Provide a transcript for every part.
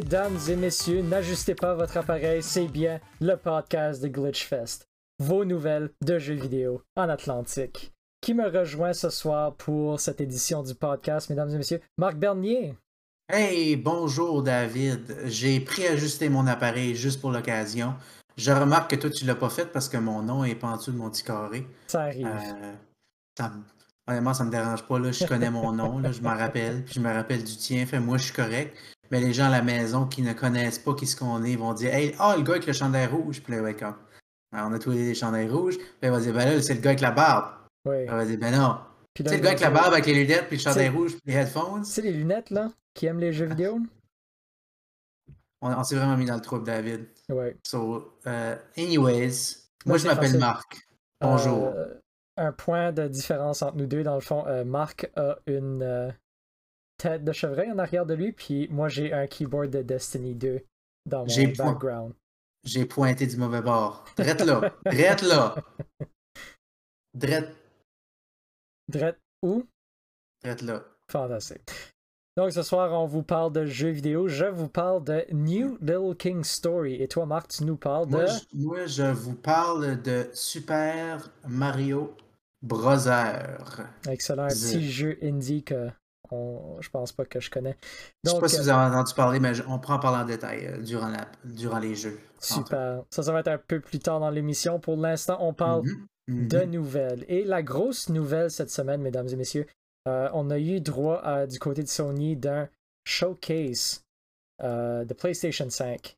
Mesdames et messieurs, n'ajustez pas votre appareil, c'est bien le podcast de Glitchfest. Vos nouvelles de jeux vidéo en Atlantique. Qui me rejoint ce soir pour cette édition du podcast, mesdames et messieurs? Marc Bernier. Hey, bonjour David. J'ai préajusté mon appareil juste pour l'occasion. Je remarque que toi, tu l'as pas fait parce que mon nom est pas en dessous de mon petit carré. Ça arrive. Euh, ça me- honnêtement, ça me dérange pas. Là. Je connais mon nom, là, je m'en rappelle. Puis je me rappelle du tien. Fait moi, je suis correct. Mais les gens à la maison qui ne connaissent pas qui ce qu'on est vont dire Hey, ah, le gars avec le chandail rouge. Puis là, ouais, comme. Alors, on a tous les chandails rouges. Puis il va dire Ben là, c'est le gars avec la barbe. oui. Il va dire Ben non. Puis là, sais, le gars avec la barbe, avec les lunettes, puis le chandail C'est- rouge, puis les headphones. sais, les lunettes, là, qui aiment les jeux vidéo? On, on s'est vraiment mis dans le trouble, David. Ouais. So, euh, anyways, moi, Ouais, je c'est m'appelle. Marc. Bonjour. Euh, un point de différence entre nous deux, dans le fond, euh, Marc a une euh, tête de chevreuil en arrière de lui, puis moi j'ai un keyboard de Destiny 2 dans mon point- background. J'ai pointé du mauvais bord. Drette là. Drette là. Drette, Drette où? drette là. Fantastique. Donc ce soir, on vous parle de jeux vidéo. Je vous parle de New Little King Story. Et toi, Marc, tu nous parles de. Moi je, moi, je vous parle de Super Mario Bros. Excellent, un petit jeu indie que on... je pense pas que je connais. Je sais pas si vous avez entendu parler, mais on prend en parler en détail euh, durant, la, durant les jeux. super. Ça, ça va être un peu plus tard dans l'émission. Pour l'instant, on parle Mhm, mhm. de nouvelles. Et la grosse nouvelle cette semaine, mesdames et messieurs, euh, on a eu droit à- du côté de Sony d'un showcase euh, de PlayStation 5.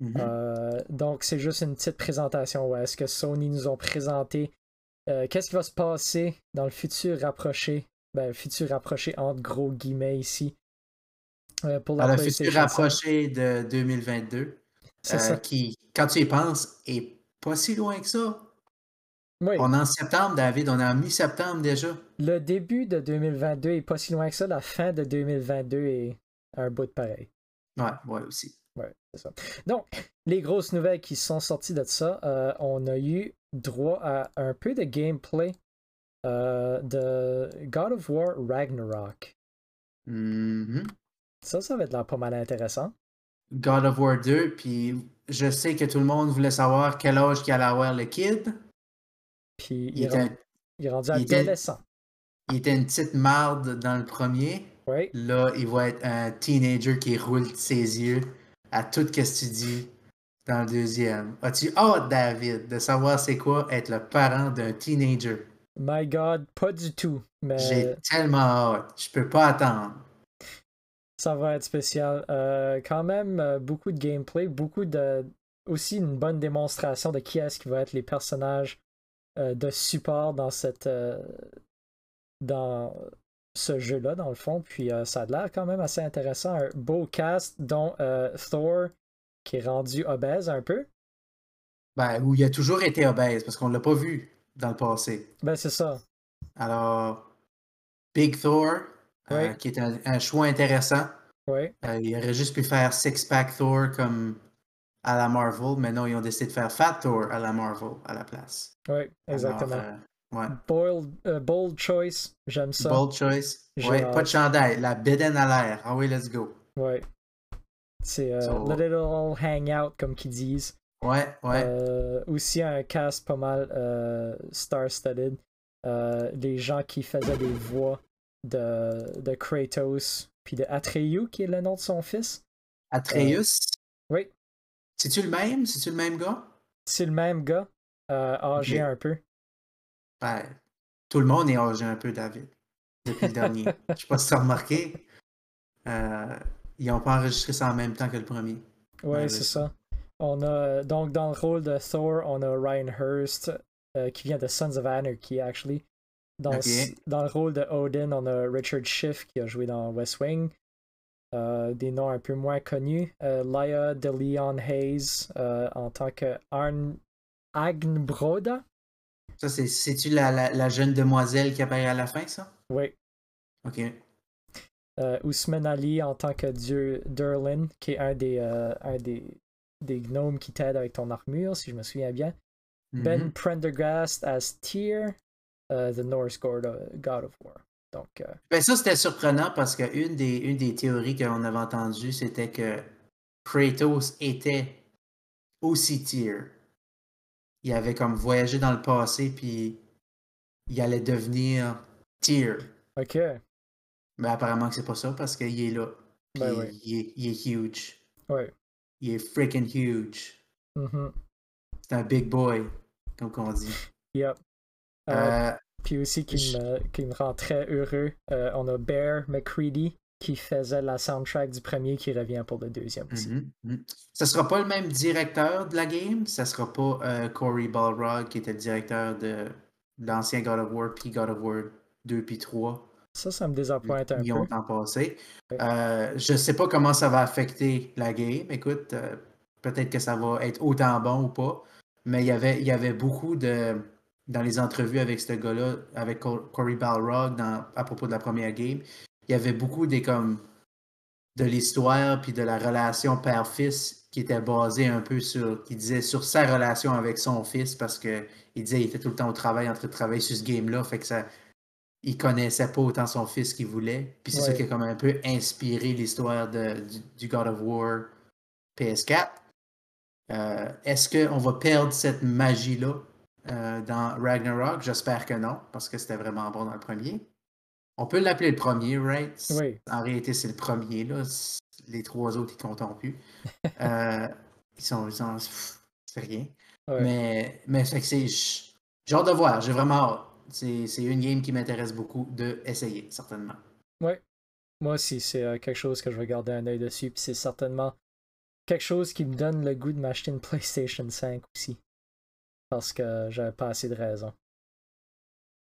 Mhm. Euh, donc, c'est juste une petite présentation où est-ce que Sony nous ont présenté euh, qu'est-ce qui va se passer dans le futur rapproché. Ben, futur rapproché entre gros guillemets ici? euh, pour la future 5. rapprochée de 2022, C'est euh, ça. qui, quand tu y penses, est pas si loin que ça? Oui, On est en septembre, David, on est en mi-septembre déjà. le début de 2022 est pas si loin que ça. La fin de 2022 est un bout de pareil. Ouais, ouais aussi. Ouais, c'est ça. Donc, les grosses nouvelles qui sont sorties de ça, euh, on a eu droit à un peu de gameplay euh, de God of War Ragnarok. Mhm. Ça, ça va être là pas mal intéressant. God of War 2, puis je sais que tout le monde voulait savoir quel âge qu'il allait avoir le kid. Puis il, Il est rendu, était, il est rendu il était- adolescent. il était une petite marde dans le premier. Oui, Là, il va être un teenager qui roule ses yeux à tout ce que tu dis dans le deuxième. As-tu hâte, David, de savoir c'est quoi être le parent d'un teenager? My God, pas du tout. Mais J'ai tellement hâte. Je peux pas attendre. ça va être spécial. Euh, quand même, euh, beaucoup de gameplay, beaucoup de. Aussi une bonne démonstration de qui est-ce qui va être les personnages euh, de support dans cette. dans ce jeu-là, dans le fond. Puis ça a l'air quand même assez intéressant. Un beau cast, dont Thor, qui est rendu obèse un peu. Ben, où il a toujours été obèse, parce qu'on l'a pas vu dans le passé. Ben, c'est ça. Alors, Big Thor, euh, qui est un, un choix intéressant. Oui. Euh, il aurait juste pu faire Six Pack Thor comme à la Marvel, mais non, ils ont décidé de faire Fat Thor à la Marvel à la place. Oui, Alors, exactement. euh, ouais. Bold, bold choice, j'aime ça. Bold choice. Ouais, pas de chandail, la bédaine à l'air. Ah oui, let's go. Ouais. C'est So- let it all hang out, comme qu'ils disent. Ouais, ouais. Euh, aussi un cast pas mal euh, star-studded. Euh, les gens qui faisaient des voix de, de Kratos, puis de Atreyu, qui est le nom de son fils. Atreus, Oui, c'est-tu le même? C'est-tu le même gars? c'est le même gars, âgé un peu. Ben, tout le monde est âgé un peu, David, depuis le dernier. Je sais pas si tu as remarqué. Euh, ils n'ont pas enregistré ça en même temps que le premier. Ouais, c'est ça. On a donc dans le rôle de Thor, on a Ryan Hurst euh, qui vient de Sons of Anarchy actually. Dans, dans le rôle de Odin, on a Richard Schiff qui a joué dans West Wing. Euh, des noms un peu moins connus. Euh, Laia de Leon Hayes euh, en tant que Arn Agnbroda. Ça, c'est, c'est-tu la, la, la jeune demoiselle qui apparaît à la fin, ça? Oui. Ok. Ousmane Ali en tant que dieu Durlin, qui est un des, un des, des gnomes qui t'aide avec ton armure, si je me souviens bien. Ben Mhm. Prendergast as Tyr, uh, the Norse god of, War. Donc, euh, Ben ça, c'était surprenant parce qu'une des, une des théories qu'on avait entendues, c'était que Kratos était aussi tier. Il avait comme voyagé dans le passé, puis il allait devenir tier. Ok. Mais apparemment que c'est pas ça parce qu'il est là. Puis Ben il, est, il est huge. Ouais. Il est freaking huge. Mhm. C'est un big boy, comme on dit. Yep. Euh, Euh, Puis aussi qui je- me, qui me rend très heureux, euh, on a Bear McCready qui faisait la soundtrack du premier qui revient pour le deuxième aussi. Ça sera pas le même directeur de la game? Ça sera pas Corey Balrog qui était le directeur de l'ancien God of War puis God of War 2 puis 3. Ça, ça me désappointe un peu. passé. Ouais. Euh, je sais pas comment ça va affecter la game. Écoute, euh, peut-être que ça va être autant bon ou pas. Mais il y avait, il y avait beaucoup de. Dans les entrevues avec ce gars-là, avec Cor- Corey Balrog, dans- à propos de la première game, il y avait beaucoup des comme de l'histoire puis de la relation père-fils qui était basée un peu sur, qui disait sur sa relation avec son fils parce que il disait il était tout le temps au travail en train de travailler sur ce game-là, fait que ça, il connaissait pas autant son fils qu'il voulait. Puis c'est ça qui a comme un peu inspiré l'histoire du, du God of War PS4. Euh, Est-ce qu'on va perdre cette magie-là euh, dans Ragnarok? J'espère que non, parce que c'était vraiment bon dans le premier. On peut l'appeler le premier, right? Oui. En réalité, c'est le premier. Là. Les trois autres, ils comptent plus. Euh, ils sont. Sont c'est rien. Ouais. Mais, mais fait que c'est. J'ai hâte de voir. J'ai vraiment hâte. C'est une game qui m'intéresse beaucoup de essayer, certainement. Moi aussi, c'est euh, quelque chose que je vais garder un œil dessus. Puis c'est certainement quelque chose qui me donne le goût de m'acheter une PlayStation 5 aussi. Parce que j'avais pas assez de raisons.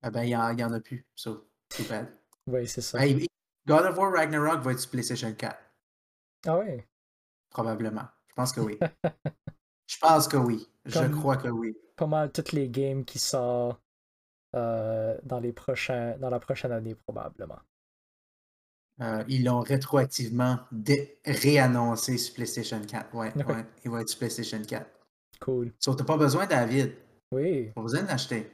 Ah ben, il n'y en, il y en a plus. So, too bad. Oui, c'est ça. Hey, God of War Ragnarok va être sur PlayStation 4. Ah ouais? Probablement. Je pense que oui. Je pense que oui. Je crois que oui. Pas mal toutes les games qui sortent euh, dans, les prochains, dans la prochaine année, probablement. Euh, ils l'ont rétroactivement réannoncé sur PlayStation 4. Ouais, Ouais. ouais. Il va être sur PlayStation 4. Cool. So, t'as pas besoin, David. Oui. Pas besoin d'acheter.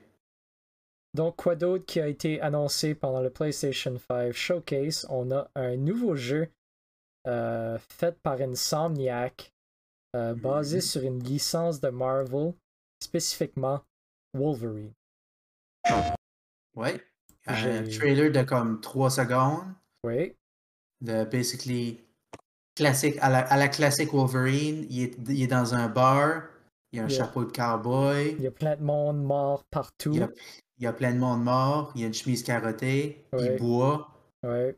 Donc, quoi d'autre qui a été annoncé pendant le PlayStation 5 Showcase? On a un nouveau jeu euh, fait par Insomniac, euh, basé Mhm. sur une licence de Marvel, spécifiquement Wolverine. Ouais. Un J'ai- trailer de comme 3 secondes. Oui, De basically classique à la, à la classique Wolverine. Il est, il est dans un bar. Il a un Yeah. chapeau de cowboy. il y a plein de monde mort partout. Il y, a, il y a plein de monde mort. Il y a une chemise carottée. Il boit. Ouais,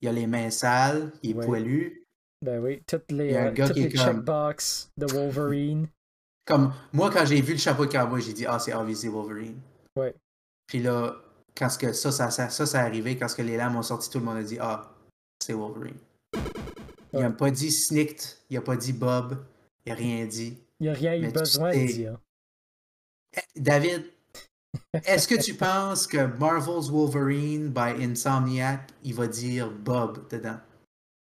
Il a les mains sales. Il est poilu. ben oui, toutes les, y un euh, toutes les comme- checkbox de Wolverine. Comme moi, quand j'ai vu le chapeau de cowboy, j'ai dit Ah, c'est obviously Wolverine. Ouais. Puis là, quand ce que ça, ça, ça, ça, ça arrivé, quand ce que les lames ont sorti, tout le monde a dit Ah, c'est Wolverine. Il n'a Ouais. pas dit Snicked, il a pas dit Bob, il n'a rien dit. Il n'y a rien eu besoin de dire. Eh, David, est-ce que tu penses que Marvel's Wolverine by Insomniac, il va dire Bob dedans?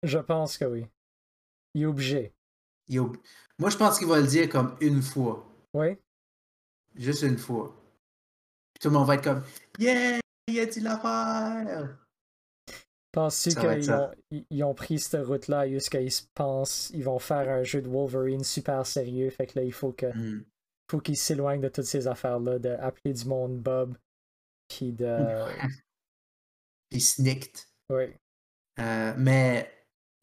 Je pense que oui. Il est obligé. Il est ob- Moi, je pense qu'il va le dire comme une fois. Oui, Juste une fois. Puis tout le monde va être comme Yeah, il a dit l'affaire! Penses-tu qu'ils ont, ils- ont pris cette route-là jusqu'à ils se pensent ils vont faire un jeu de Wolverine super sérieux, fait que là il faut que Hmm. faut qu'ils s'éloignent de toutes ces affaires-là, d'appeler du monde Bob, puis de Puis Snicked. oui, Euh, mais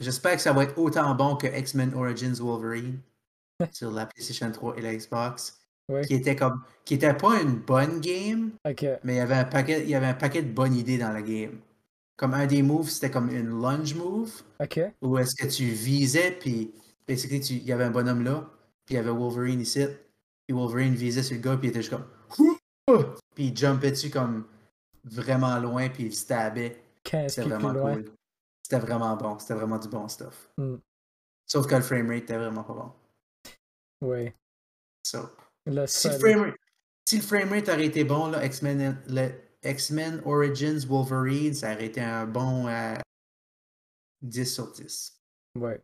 j'espère que ça va être autant bon que X-Men Origins Wolverine sur la PlayStation 3 et la Xbox. Oui, Qui était comme. qui était pas une bonne game, mais il y avait un paquet, il y avait un paquet de bonnes idées dans la game. Comme un des moves, c'était comme une lunge move, où est-ce que tu visais, puis basically, tu- il y avait un bonhomme là, puis il y avait Wolverine ici, puis Wolverine visait sur le gars, puis il était juste comme. Puis il jumpait dessus comme vraiment loin, puis il stabbait. 15 C'était vraiment cool. C'était vraiment bon. C'était vraiment du bon stuff. Hmm. Sauf que le framerate était vraiment pas bon. Oui. So, Le si, le seul. framerate, si le framerate aurait été bon, là, X-Men, le X-Men Origins Wolverine, ça aurait été un bon euh, 10 sur 10. Ouais.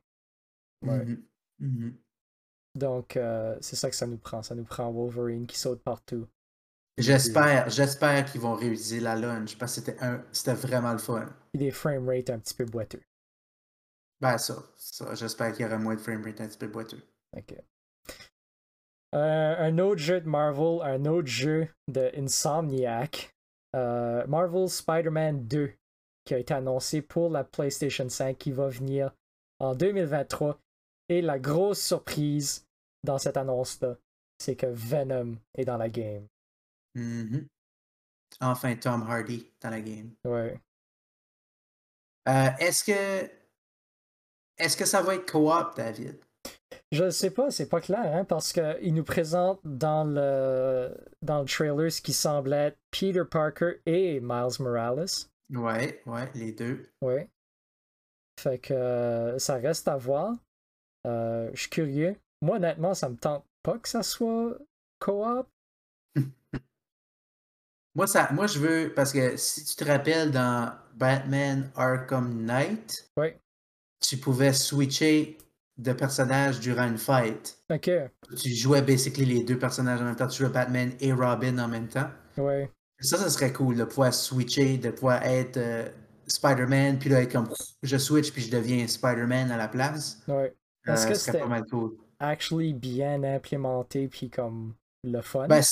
Ouais. Mhm. Mhm. Donc euh, c'est ça que ça nous prend. Ça nous prend Wolverine qui saute partout. J'espère, j'espère qu'ils vont réutiliser la lunge parce que c'était un, c'était vraiment le fun. Puis des frame rates un petit peu boiteux. Ben, ça. ça J'espère qu'il y aura moins de framerate un petit peu boiteux. Ok. Euh, un autre jeu de Marvel, un autre jeu de Insomniac, euh, Marvel Spider-Man 2, qui a été annoncé pour la PlayStation 5, qui va venir en 2023. Et la grosse surprise dans cette annonce-là, c'est que Venom est dans la game. Mhm. Enfin, Tom Hardy dans la game. Ouais. Euh, est-ce que. Est-ce que ça va être co-op, David? Je ne sais pas, c'est pas clair, hein, parce qu'il nous présente dans le, dans le trailer ce qui semble être Peter Parker et Miles Morales. Ouais, ouais, les deux. Ouais. Fait que euh, ça reste à voir. Euh, je suis curieux. Moi, honnêtement, ça me tente pas que ça soit co-op. moi, ça, moi, je veux. Parce que si tu te rappelles dans Batman Arkham Knight, ouais. tu pouvais switcher de personnages durant une fight. Ok. Tu jouais basically les deux personnages en même temps. Tu jouais Batman et Robin en même temps. Ouais. Ça, ça serait cool de pouvoir switcher, de pouvoir être euh, Spider-Man, puis là, être comme je switch, puis je deviens Spider-Man à la place. Ouais. Euh, Est-ce que serait c'était pas mal cool. actually bien implémenté, puis comme le fun? Ben,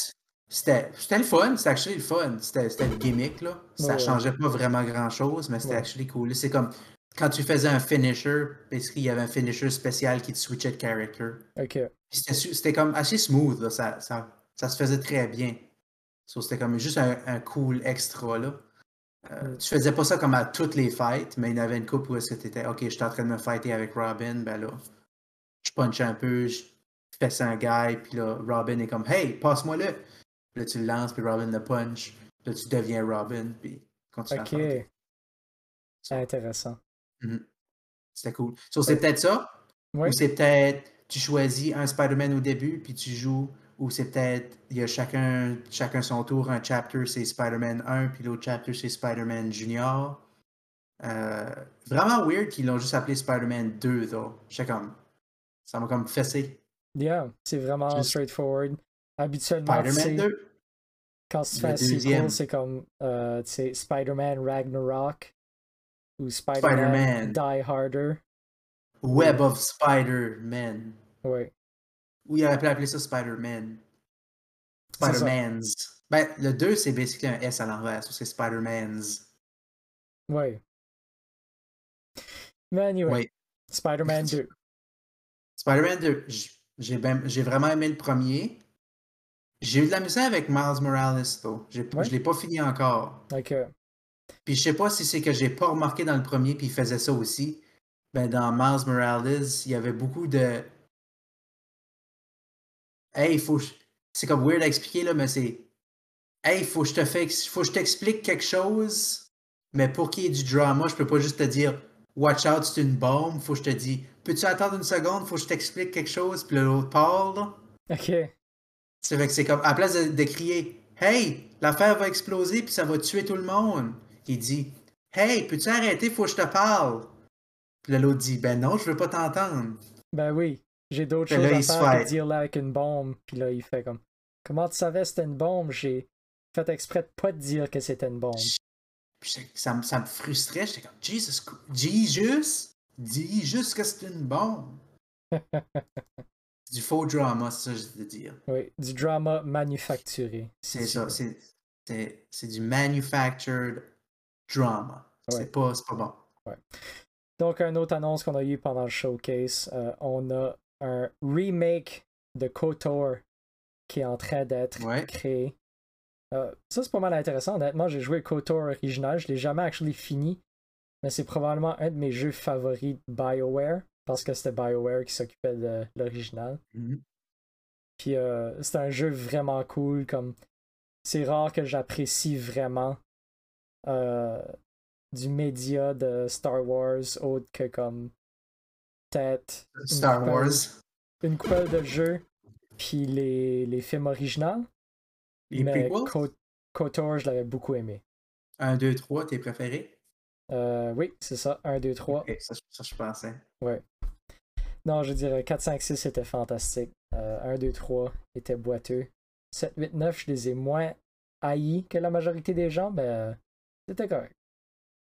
c'était le fun, c'était actually le fun. C'était c'était le gimmick, là. Ça Ouais. changeait pas vraiment grand-chose, mais c'était Ouais. actually cool. C'est comme quand tu faisais un finisher, basically, il y avait un finisher spécial qui te switchait de character. ok. C'était comme assez smooth, là. Ça, ça, ça se faisait très bien. So, c'était comme juste un, un cool extra, là. Euh, Mm. Tu faisais pas ça comme à toutes les fights, mais il y en avait une couple où est-ce que tu étais, OK, je suis en train de me fighter avec Robin, ben là, je punch un peu, je fais un guy, puis là, Robin est comme, hey, passe-moi le. Puis là, tu le lances, puis Robin le punch. Là, tu deviens Robin, puis continue à Ok. fighter. Intéressant. C'était cool. So, c'est peut-être ça, Ouais. ou c'est peut-être, tu choisis un Spider-Man au début, puis tu joues, ou c'est peut-être, il y a chacun, chacun son tour, un chapter c'est Spider-Man 1, puis l'autre chapter c'est Spider-Man Junior. Euh, vraiment weird qu'ils l'ont juste appelé Spider-Man 2, though. J'étais comme, ça m'a comme fessé. Yeah, c'est vraiment Juste- straightforward. Habituellement, Spider-Man 2. quand tu fais un sequel, deuxième. c'est comme euh, Spider-Man Ragnarok ou Spider-Man Spider-Man. Die Harder. Web of Spider-Man. Ouais. Ou il aurait pu appeler ça Spider-Man. Spider-Man's. Ben, le 2, c'est basically un S à l'envers, c'est Spider-Man's. Mais anyway, Oui. Spider-Man 2. Spider-Man 2, j- j'ai ben- j'ai vraiment aimé le premier. J'ai eu de la misère avec Miles Morales, though. Je l'ai pas fini encore. Ok. Puis je sais pas si c'est que j'ai pas remarqué dans le premier, puis il faisait ça aussi. Ben, dans Miles Morales, il y avait beaucoup de. Hey, faut. que je- C'est comme weird à expliquer, là, mais c'est. Hey, faut que je te fais... faut que je t'explique quelque chose, mais pour qu'il y ait du drama, je peux pas juste te dire Watch out, c'est une bombe. Faut que je te dise Peux-tu attendre une seconde, faut que je t'explique quelque chose, puis l'autre parle. là. Ok. C'est vrai que c'est comme, à la place de, de crier Hey, l'affaire va exploser puis ça va tuer tout le monde, il dit Hey, peux-tu arrêter, faut que je te parle. Puis là, l'autre dit Ben non, je veux pas t'entendre. Ben oui, j'ai d'autres choses là, à faire que dire là avec une bombe. Puis là, il fait comme Comment tu savais que c'était une bombe J'ai fait exprès de pas te dire que c'était une bombe. Puis ça, me- ça me frustrait, j'étais comme Jesus, Jesus, dis juste que c'est une bombe? Du faux drama, c'est ça que je veux dire. Oui, du drama manufacturé. si C'est ça, c'est du manufactured drama. Ouais. C'est pas, pas bon. Donc, une autre annonce qu'on a eu pendant le showcase, euh, on a un remake de KOTOR qui est en train d'être Ouais. créé. Euh, ça, c'est pas mal intéressant. Honnêtement, j'ai joué KOTOR original. Je l'ai jamais actually fini. Mais c'est probablement un de mes jeux favoris de BioWare. Parce que c'était BioWare qui s'occupait de l'original. Mhm. Puis euh, c'est un jeu vraiment cool. Comme c'est rare que j'apprécie vraiment du média de Star Wars autre que comme peut-être Star coupole- Wars. une couple de jeux puis les, les films originaux. Les mais prequels? Ko- KOTOR, je l'avais beaucoup aimé. 1, 2, 3, tes préférés? Euh, oui, c'est ça, 1, 2, 3. Ok, ça, ça, je pensais. Non, je dirais 4, 5, 6 était fantastique. Euh, 1, 2, 3 était boiteux. 7, 8, 9, je les ai moins haïs que la majorité des gens, mais euh, c'était correct.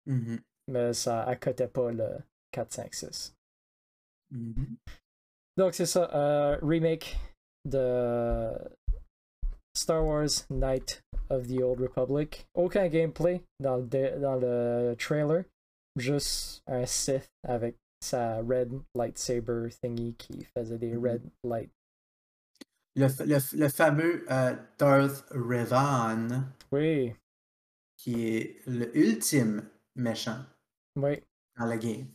Mhm. Mais ça accotait pas le, 4, 5, 6. Mhm. Donc c'est ça, euh, remake de Star Wars Knight of the Old Republic. Aucun gameplay dans le, dans le trailer, juste un Sith avec sa red lightsaber thingy qui faisait des Mhm. red light. Le, le le fameux euh, Darth Revan, Oui, qui est le ultime méchant oui, dans la game.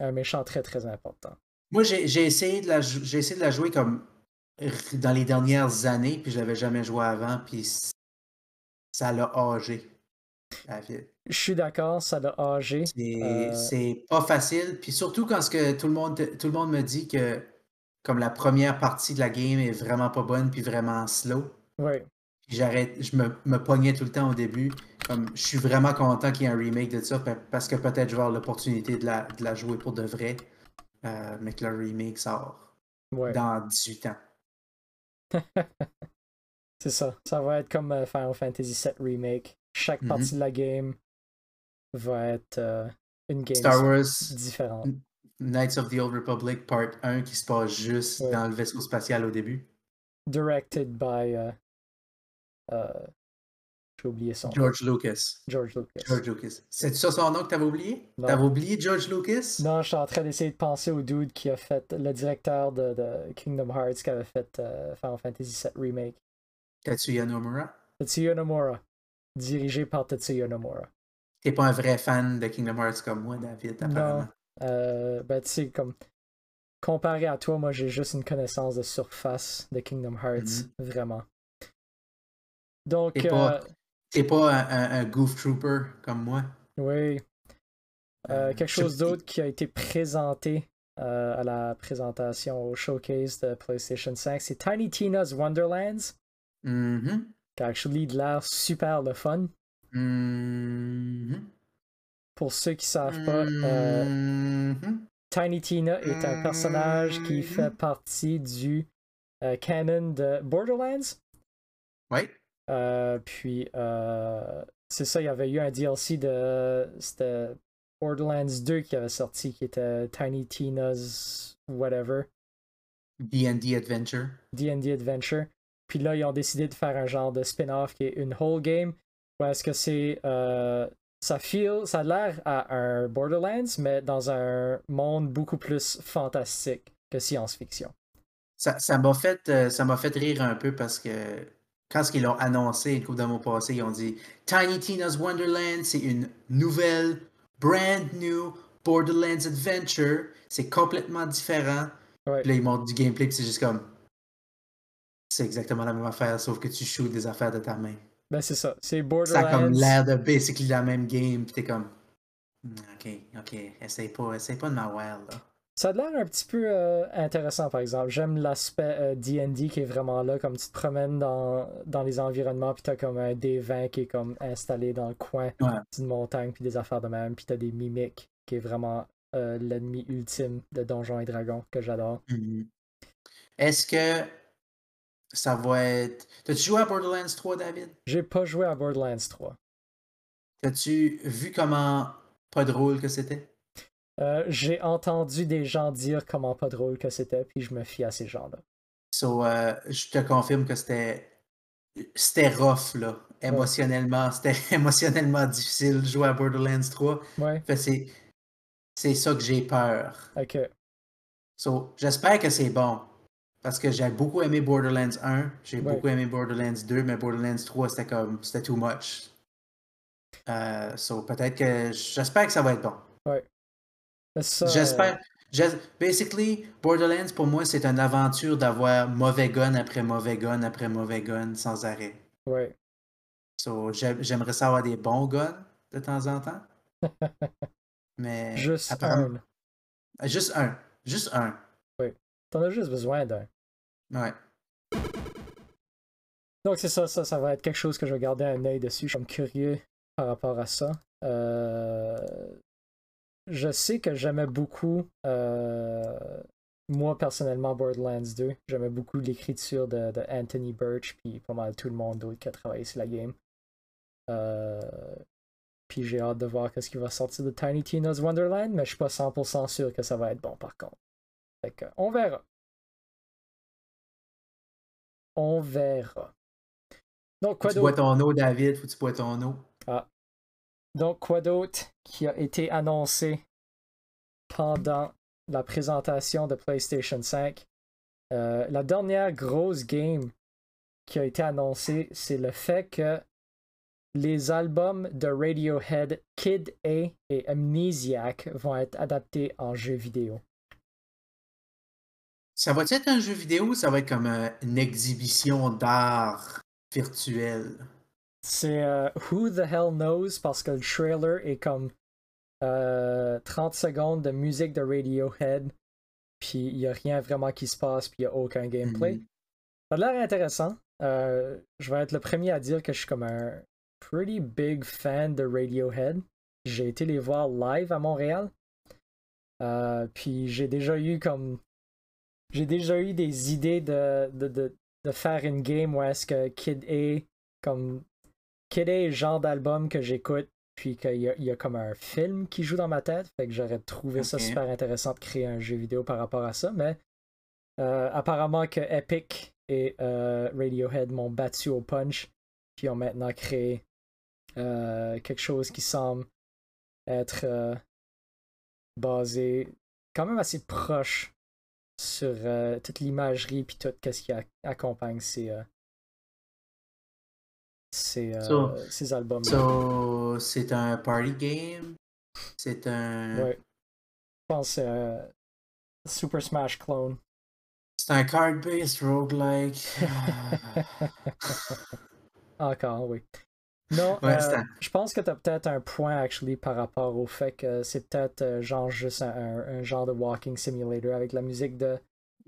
un méchant très très important. Moi, j'ai essayé, de la essayé de la jouer comme dans les dernières années, puis je l'avais jamais joué avant, puis ça l'a âgé. Je suis d'accord, ça l'a âgé. C'est Euh, c'est pas facile, puis surtout quand ce que tout le monde tout le monde me dit que comme la première partie de la game est vraiment pas bonne puis vraiment slow. Oui, J'arrête, je me, me pognais tout le temps au début. Comme, je suis vraiment content qu'il y ait un remake de ça pa- parce que peut-être je vais avoir l'opportunité de la, de la jouer pour de vrai. euh, mais que le remake sort ouais. dans 18 ans. C'est ça. Ça va être comme euh, Final Fantasy VII Remake. Chaque Mhm. partie de la game va être euh, une game Star Wars différente. Knights of the Old Republic Part 1 qui se passe juste Ouais. dans le vaisseau spatial au début. Directed by. J'ai oublié son nom. George Lucas. George Lucas. George Lucas. C'est ça son nom que t'avais oublié? T'avais oublié George Lucas? Non, je suis en train d'essayer de penser au dude qui a fait le directeur de, de Kingdom Hearts qui avait fait euh, Final Fantasy VII Remake. Tetsuya Nomura? Tetsuya Nomura. Dirigé par Tetsuya Nomura. T'es pas un vrai fan de Kingdom Hearts comme moi, David, apparemment. Non. Euh, ben, tu sais, comme. Comparé à toi, moi, j'ai juste une connaissance de surface de Kingdom Hearts. Vraiment. Donc, T'es pas- euh, pas un, goof trooper comme moi. oui. Euh, Euh, quelque chose d'autre qui a été présenté à la présentation au showcase de PlayStation 5, c'est Tiny Tina's Wonderlands, Mhm. qui a actually de l'air super le fun. Mhm. Pour ceux qui savent pas, Mhm. Tiny Tina est un personnage qui fait partie du euh, canon de Borderlands. Ouais. Euh, puis, euh, c'est ça, il y avait eu un DLC de. C'était Borderlands 2 qui avait sorti, qui était Tiny Tina's Whatever, D&D Adventure. DD Adventure. Puis là, ils ont décidé de faire un genre de spin-off qui est une whole game. Ou est-ce que c'est. euh, ça feel, ça a l'air à un Borderlands, mais dans un monde beaucoup plus fantastique que science-fiction. Ça ça m'a fait, ça m'a fait rire un peu parce que quand ils l'ont annoncé une couple de mois passés, ils ont dit Tiny Tina's Wonderland, c'est une nouvelle, brand new Borderlands Adventure. C'est complètement différent. Ouais. Puis là, ils montrent du gameplay, puis c'est juste comme. C'est exactement la même affaire, sauf que tu shoots des affaires de ta main. Ben, c'est ça. C'est Ça Borderlands. a comme l'air de basically la même game, puis t'es comme. Hmm, Ok, ok, essaye pas, essaye pas de m'avoir là. Ça a l'air un petit peu euh, intéressant, par exemple. J'aime l'aspect euh, D&D qui est vraiment là, comme tu te promènes dans, dans les environnements, puis t'as comme un D20 qui est comme installé dans le coin Ouais. d'une montagne, puis des affaires de même, puis t'as des mimiques, qui est vraiment euh, l'ennemi ultime de Donjons et Dragons, que j'adore. Mhm. Est-ce que ça va être. T'as-tu joué à Borderlands 3, David? J'ai pas joué à Borderlands 3. T'as-tu vu comment pas drôle que c'était? Euh, J'ai entendu des gens dire comment pas drôle que c'était, puis je me fie à ces gens-là. So, euh, je te confirme que c'était. C'était rough, là. Émotionnellement. C'était émotionnellement difficile de jouer à Borderlands 3. Ouais, c'est. C'est ça que j'ai peur. ok. So, j'espère que c'est bon. Parce que j'ai beaucoup aimé Borderlands 1, j'ai Ouais. beaucoup aimé Borderlands 2, mais Borderlands 3, c'était comme. C'était too much. Euh, so, peut-être que. J'espère que ça va être bon. Ça, J'espère. j'es- Basically, Borderlands, pour moi, c'est une aventure d'avoir mauvais gun après mauvais gun après mauvais gun sans arrêt. euh, ouais. So, j'ai- j'aimerais ça avoir des bons guns de temps en temps. Mais. Juste apparemment- un. Juste un. Juste un. T'en as juste besoin d'un. Ouais. Donc c'est ça, ça, ça va être quelque chose que je vais garder un œil dessus. Je suis curieux par rapport à ça. Euh, Je sais que j'aimais beaucoup, euh, moi personnellement, Borderlands 2. J'aimais beaucoup l'écriture de, de Anthony Birch, puis pas mal tout le monde d'autre qui a travaillé sur la game. Euh, Puis j'ai hâte de voir ce qui va sortir de Tiny Tina's Wonderland, mais je suis pas 100% sûr que ça va être bon par contre. Fait que, on verra. On verra. Donc, quoi Tu bois ton eau, David, faut que tu bois ton eau. Ah. Donc, quoi d'autre qui a été annoncé pendant la présentation de PlayStation 5? Euh, la dernière grosse game qui a été annoncée, c'est le fait que les albums de Radiohead Kid A et Amnesiac vont être adaptés en jeu vidéo. Ça va être un jeu vidéo ou ça va être comme euh, une exhibition d'art virtuel? C'est euh, Who the Hell Knows parce que le trailer est comme 30 euh, secondes de musique de Radiohead, puis il n'y a rien vraiment qui se passe, puis il n'y a aucun gameplay. Mhm. Ça a l'air intéressant. je vais être le premier à dire que je suis comme un pretty big fan de Radiohead. J'ai été les voir live à Montréal. puis j'ai déjà eu comme j'ai déjà eu des idées de, de, de, faire une game où est-ce que Kid A, comme A est le genre d'album que j'écoute, puis qu'il y, y, a comme un film qui joue dans ma tête, fait que j'aurais trouvé ça super intéressant de créer un jeu vidéo par rapport à ça, mais euh, apparemment que Epic et euh, Radiohead m'ont battu au punch, puis ont maintenant créé euh, quelque chose qui semble être basé quand même assez proche sur toute l'imagerie puis tout ce qui accompagne ces, ces, euh, ces albums. So, c'est un party game? C'est un. Ouais. Je pense que c'est un Super Smash clone. C'est un card-based roguelike? Encore, oui. Non, euh, je pense que tu as peut-être un point, actually, par rapport au fait que c'est peut-être euh, genre juste un, genre de walking simulator avec la musique de,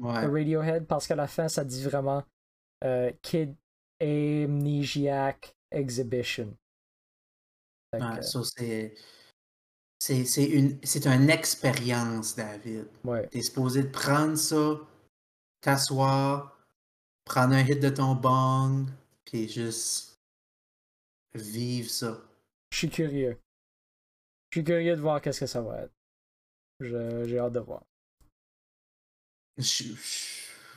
Radiohead, parce qu'à la fin, ça dit vraiment euh, Kid Amnesiac Exhibition. Ouais, c'est. C'est une, une expérience, David. Ouais. T'es supposé de prendre ça, t'asseoir, prendre un hit de ton bong, puis juste vivre ça. Je suis curieux. Je suis curieux de voir qu'est-ce que ça va être. J'ai hâte de voir.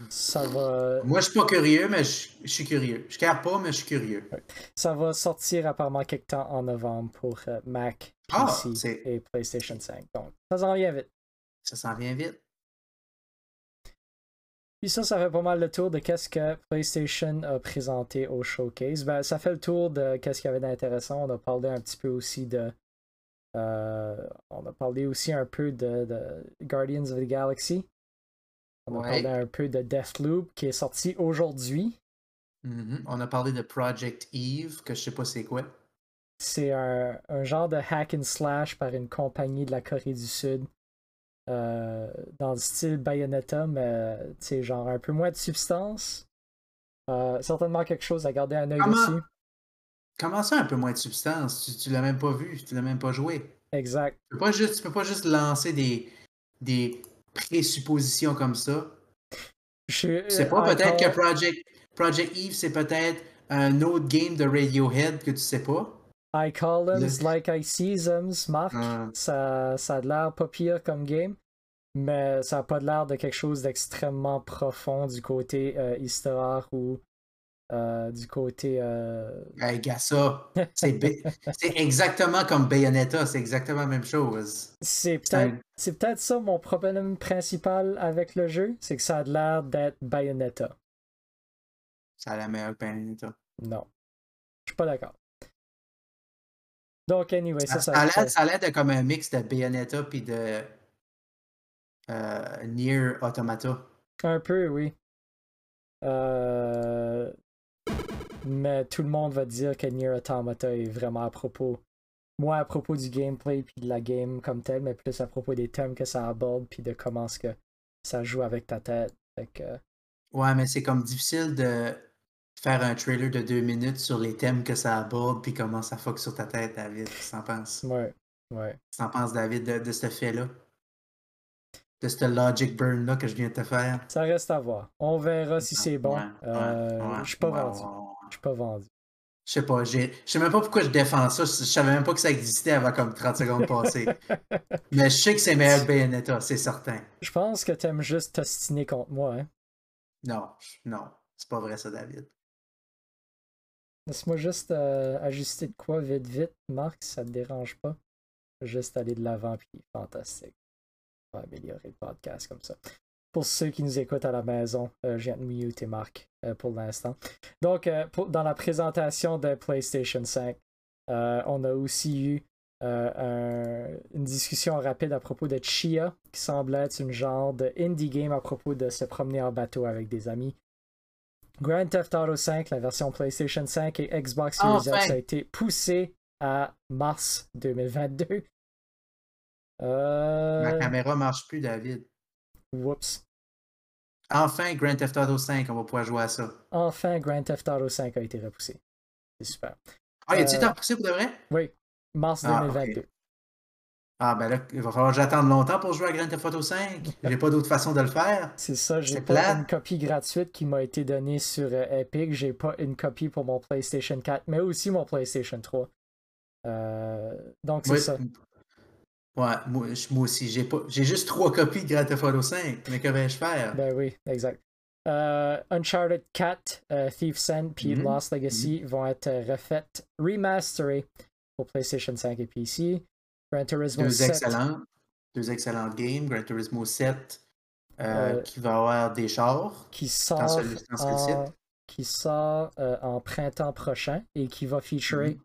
Ça va. Moi, je suis pas curieux, mais je, suis curieux. Je ne pas, mais je suis curieux. Ça va sortir apparemment quelque temps en novembre pour euh, Mac, PC ah, et PlayStation 5. Donc, ça s'en vient vite. Ça s'en vient vite. Puis ça, ça fait pas mal le tour de qu'est-ce que PlayStation a présenté au showcase. Ben, ça fait le tour de qu'est-ce qu'il y avait d'intéressant. On a parlé un petit peu aussi de. Euh, on a parlé aussi un peu de, Guardians of the Galaxy. On a parlé un peu de Deathloop qui est sorti aujourd'hui. Mm-hmm. On a parlé de Project Eve, que je sais pas c'est quoi. C'est un, un, genre de hack and slash par une compagnie de la Corée du Sud euh, dans le style Bayonetta, mais c'est genre un peu moins de substance. Euh, certainement quelque chose à garder un œil dessus. Comment ça, un peu moins de substance? Tu, tu l'as même pas vu, tu l'as même pas joué. Exact. Tu peux pas juste, peux pas juste lancer des, des présuppositions comme ça. C'est pas peut-être que Project, Project Eve, c'est peut-être un autre game de Radiohead que tu sais pas. I call them like I see them, Marc. Ah. Ça, ça a l'air pas pire comme game, mais ça a pas l'air de quelque chose d'extrêmement profond du côté euh, histoire ou euh, du côté. Euh... Hey, ça, c'est exactement comme Bayonetta, c'est exactement la même chose. C'est peut-être peut ça mon problème principal avec le jeu, c'est que ça a l'air d'être Bayonetta. Ça a la meilleure Bayonetta. Non. Je suis pas d'accord. Donc, anyway, ça, ça, ça, a l'air de comme un mix de Bayonetta puis de euh, Nier Automata. Un peu, oui. Euh... Mais tout le monde va dire que Nier Automata est vraiment à propos. Moi, à propos du gameplay puis de la game comme telle, mais plus à propos des thèmes que ça aborde puis de comment ce que ça joue avec ta tête. Ouais, mais c'est comme difficile de faire un trailer de deux minutes sur les thèmes que ça aborde puis comment ça fuck sur ta tête, David. Tu t'en penses? Ouais, ouais. Tu t'en penses, David, de, ce fait-là? De ce logic burn-là que je viens de te faire? Ça reste à voir. On verra si c'est bon. Euh, je suis pas vendu. Je suis pas vendu. Je sais pas, je sais même pas pourquoi je défends ça. Je savais même pas que ça existait avant comme 30 secondes passées. Mais je sais que c'est meilleur que Bayonetta, c'est certain. Je pense que t'aimes juste t'ostiner contre moi, hein. Non, non, c'est pas vrai ça, David. Laisse-moi juste euh, ajuster de quoi vite, vite, Marc, si ça te dérange pas? Juste aller de l'avant, puis fantastique. On va améliorer le podcast comme ça. Pour ceux qui nous écoutent à la maison, euh, je viens de mute Marc euh, pour l'instant. Donc, dans la présentation de PlayStation 5, on a aussi eu une discussion rapide à propos de Chia, qui semble être une genre de indie game à propos de se promener en bateau avec des amis. Grand Theft Auto 5, la version PlayStation 5 et Xbox Series X a été poussé à mars 2022. Euh... Ma caméra marche plus, David. Whoops. Enfin, Grand Theft Auto 5, on va pouvoir jouer à ça. Enfin, Grand Theft Auto 5 a été repoussé. C'est super. Ah, il a-t-il euh... repoussé pour de vrai? Oui, mars 2022. Ah, ben là, il va falloir que j'attende longtemps pour jouer à Grand Theft Auto 5. J'ai pas d'autre façon de le faire. C'est ça, j'ai pas une copie gratuite qui m'a été donnée sur euh, Epic. J'ai pas une copie pour mon PlayStation 4, mais aussi mon PlayStation 3. Euh, donc, c'est ça. Ouais, moi, aussi. J'ai pas... juste trois copies de Grand Theft Auto 5. Mais que vais-je faire? Ben oui, exact. Euh, Uncharted 4, Thief Send puis mm-hmm. Lost Legacy mm-hmm. vont être refaites, remasterées pour PlayStation 5 et PC. Gran Turismo deux 7. Excellents, deux excellents games. Gran Turismo 7 euh, euh, qui va avoir des chars. Qui sort, en, qui sort euh, en printemps prochain et qui va featurer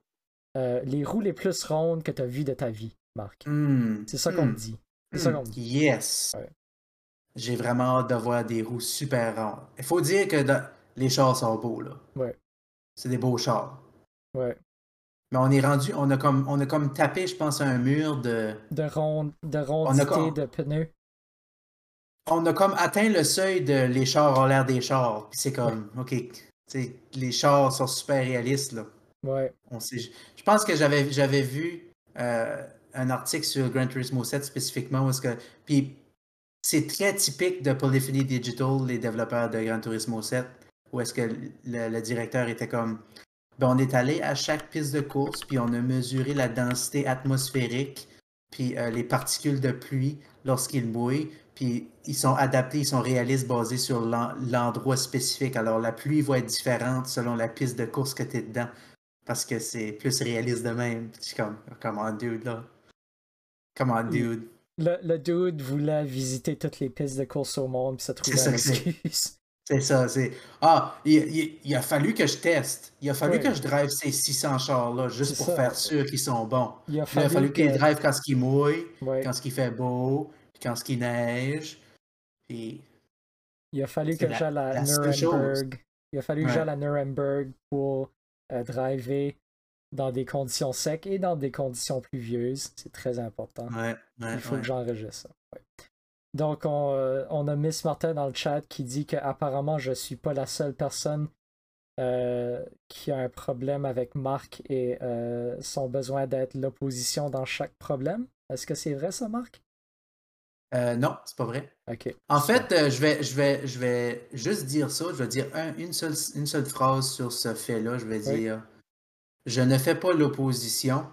mm-hmm. les roues les plus rondes que tu as vues de ta vie, Marc. Mm. C'est ça qu'on me dit. C'est ça qu'on me dit. Yes. J'ai vraiment hâte de voir des roues super rondes. Il faut dire que les chars sont beaux, là. Ouais. C'est des beaux chars. Ouais. Mais on est rendu, on a comme, on a comme tapé, je pense, un mur de. De, rond, de rondité de pneus. On a comme atteint le seuil de les chars ont l'air des chars. Puis c'est comme, OK, les chars sont super réalistes, là. Ouais. On sait, je pense que j'avais, j'avais vu euh, un article sur Gran Turismo 7 spécifiquement où est-ce que. Puis c'est très typique de Polyphony Digital, les développeurs de Gran Turismo 7, où est-ce que le directeur était comme ben, on est allé à chaque piste de course, puis on a mesuré la densité atmosphérique, puis euh, les particules de pluie lorsqu'il mouillent, puis ils sont adaptés, ils sont réalistes basés sur l'endroit spécifique. Alors la pluie va être différente selon la piste de course que tu es dedans, parce que c'est plus réaliste de même. Je comme, on, dude, là? Come on, dude. Le, le, dude voulait visiter toutes les pistes de course au monde, puis ça trouvait une excuse. C'est ça, c'est. Ah, il, a fallu que je teste. Il a fallu que je drive ces 600 chars-là juste pour faire sûr qu'ils sont bons. Il a fallu, qu'il drive quand il mouille, quand il fait beau, quand il neige. Puis... Il a fallu que j'aille à Nuremberg. Il a fallu que j'aille à Nuremberg pour euh, driver dans des conditions secs et dans des conditions pluvieuses. C'est très important. il faut que j'enregistre ça. Donc, euh, on, a Miss Martin dans le chat qui dit qu'apparemment, je ne suis pas la seule personne euh, qui a un problème avec Marc et euh, son besoin d'être l'opposition dans chaque problème. Est-ce que c'est vrai ça, Marc? non, c'est pas vrai. En fait, je, vais, je, vais, je vais juste dire ça. Je vais dire une, seule, une seule phrase sur ce fait-là. Je vais dire Je ne fais pas l'opposition,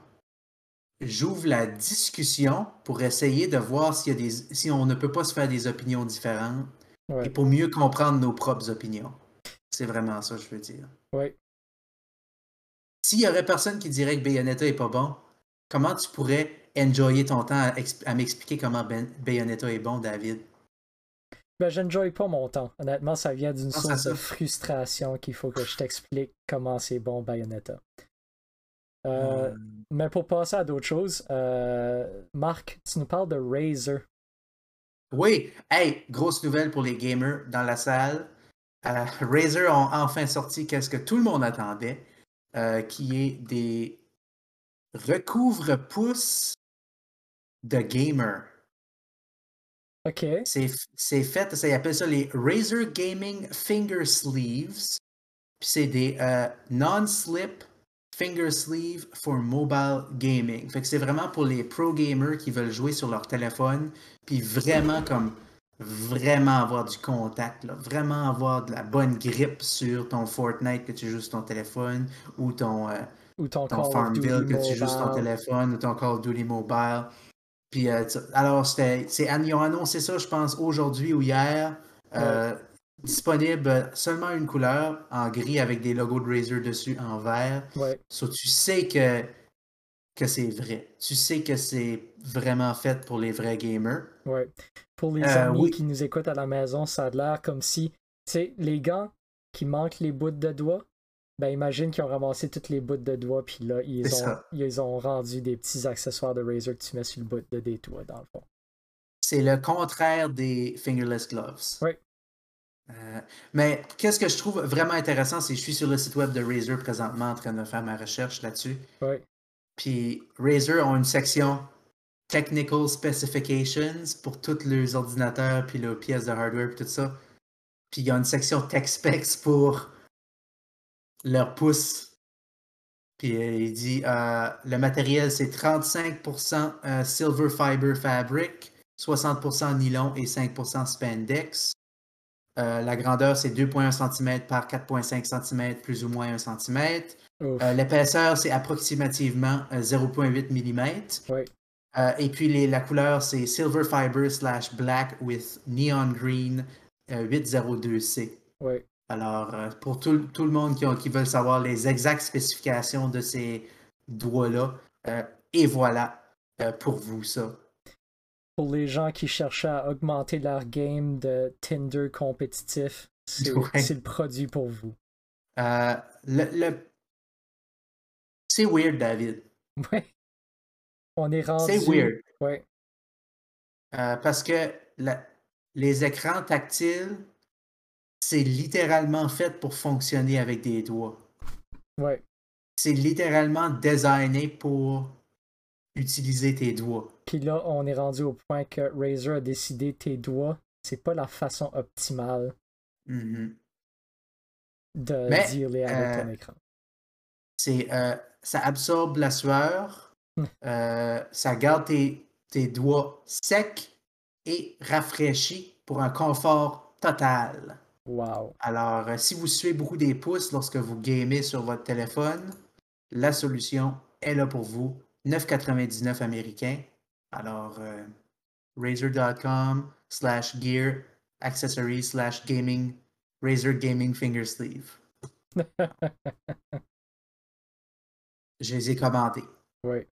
j'ouvre la discussion pour essayer de voir s'il y a des, si on ne peut pas se faire des opinions différentes et pour mieux comprendre nos propres opinions. C'est vraiment ça, je veux dire. Oui. S'il y aurait personne qui dirait que Bayonetta est pas bon, comment tu pourrais enjoyer ton temps à, m'expliquer comment ben, Bayonetta est bon, David? Ben, j'enjoy pas mon temps. Honnêtement, ça vient d'une source de frustration qu'il faut que je t'explique comment c'est bon Bayonetta. Euh, euh, mais pour passer à d'autres choses, euh, Marc, tu nous parles de Razer. Oui, hey, grosse nouvelle pour les gamers dans la salle. Razer ont enfin sorti qu'est-ce que tout le monde attendait, qui est des recouvre-pouces de gamer. OK. C'est fait, ça, ils appellent ça les Razer Gaming Finger Sleeves. Puis c'est des non-slip Finger Sleeve for Mobile Gaming. Fait que c'est vraiment pour les pro gamers qui veulent jouer sur leur téléphone, puis vraiment comme vraiment avoir du contact, là, vraiment avoir de la bonne grippe sur ton Fortnite que tu joues sur ton téléphone ou ton, euh, Ou ton, ton Call of Farmville que tu joues sur ton téléphone ou ton Call of Duty Mobile. Puis, euh, alors, c'était, c'est, ils ont annoncé ça, je pense, aujourd'hui ou hier. Euh, Disponible seulement une couleur, en gris avec des logos de Razer dessus en vert. Ouais, So, tu sais que, que c'est vrai. Tu sais que c'est vraiment fait pour les vrais gamers. ouais. Pour les Euh, amis oui. qui nous écoutent à la maison, ça a l'air comme si, tu sais, les gants qui manquent les bouts de doigts, ben imagine qu'ils ont ramassé toutes les bouts de doigts, puis là, ils ont, ça. ils ont rendu des petits accessoires de Razer que tu mets sur le bout de des doigts, dans le fond. C'est le contraire des fingerless gloves. Oui. Euh, mais qu'est-ce que je trouve vraiment intéressant, c'est que je suis sur le site web de Razer présentement en train de faire ma recherche là-dessus. Ouais, Puis Razer ont une section Technical Specifications pour tous leurs ordinateurs puis leurs pièces de hardware puis tout ça. Puis il y a une section Tech Specs pour leur pouce. Puis euh, il dit euh, le matériel c'est 35% euh, silver fiber fabric, 60% nylon et 5% spandex. Euh, la grandeur c'est 2,1 cm par 4,5 cm plus ou moins 1 cm. Euh, L'épaisseur, c'est approximativement euh, 0.8 mm. Ouais. Euh, et puis les- la couleur, c'est Silver Fiber slash Black with Neon Green euh, 802C. ouais. Alors, pour tout, tout le monde qui, ont- qui veut savoir les exactes spécifications de ces doigts-là, et voilà pour vous ça. Pour les gens qui cherchaient à augmenter leur game de Tinder compétitif, c'est Ouais. le produit pour vous. Euh, le, le- C'est weird, David. Ouais. On est rendu. C'est weird. Ouais, Euh, parce que la- les écrans tactiles, c'est littéralement fait pour fonctionner avec des doigts. ouais. C'est littéralement designé pour utiliser tes doigts. Puis là, on est rendu au point que Razer a décidé tes doigts, c'est pas la façon optimale Mhm. de Mais, dealer avec ton euh, écran. C'est, euh, ça absorbe la sueur, Hmm. euh, ça garde tes, tes doigts secs et rafraîchis pour un confort total. Wow. Alors, euh, si vous suivez beaucoup des pouces lorsque vous gamez sur votre téléphone, la solution est là pour vous. 9,99 américain. Alors, euh, Razer.com slash gear accessories slash gaming Razer Gaming Finger Sleeve. Je les ai commandés. Oui.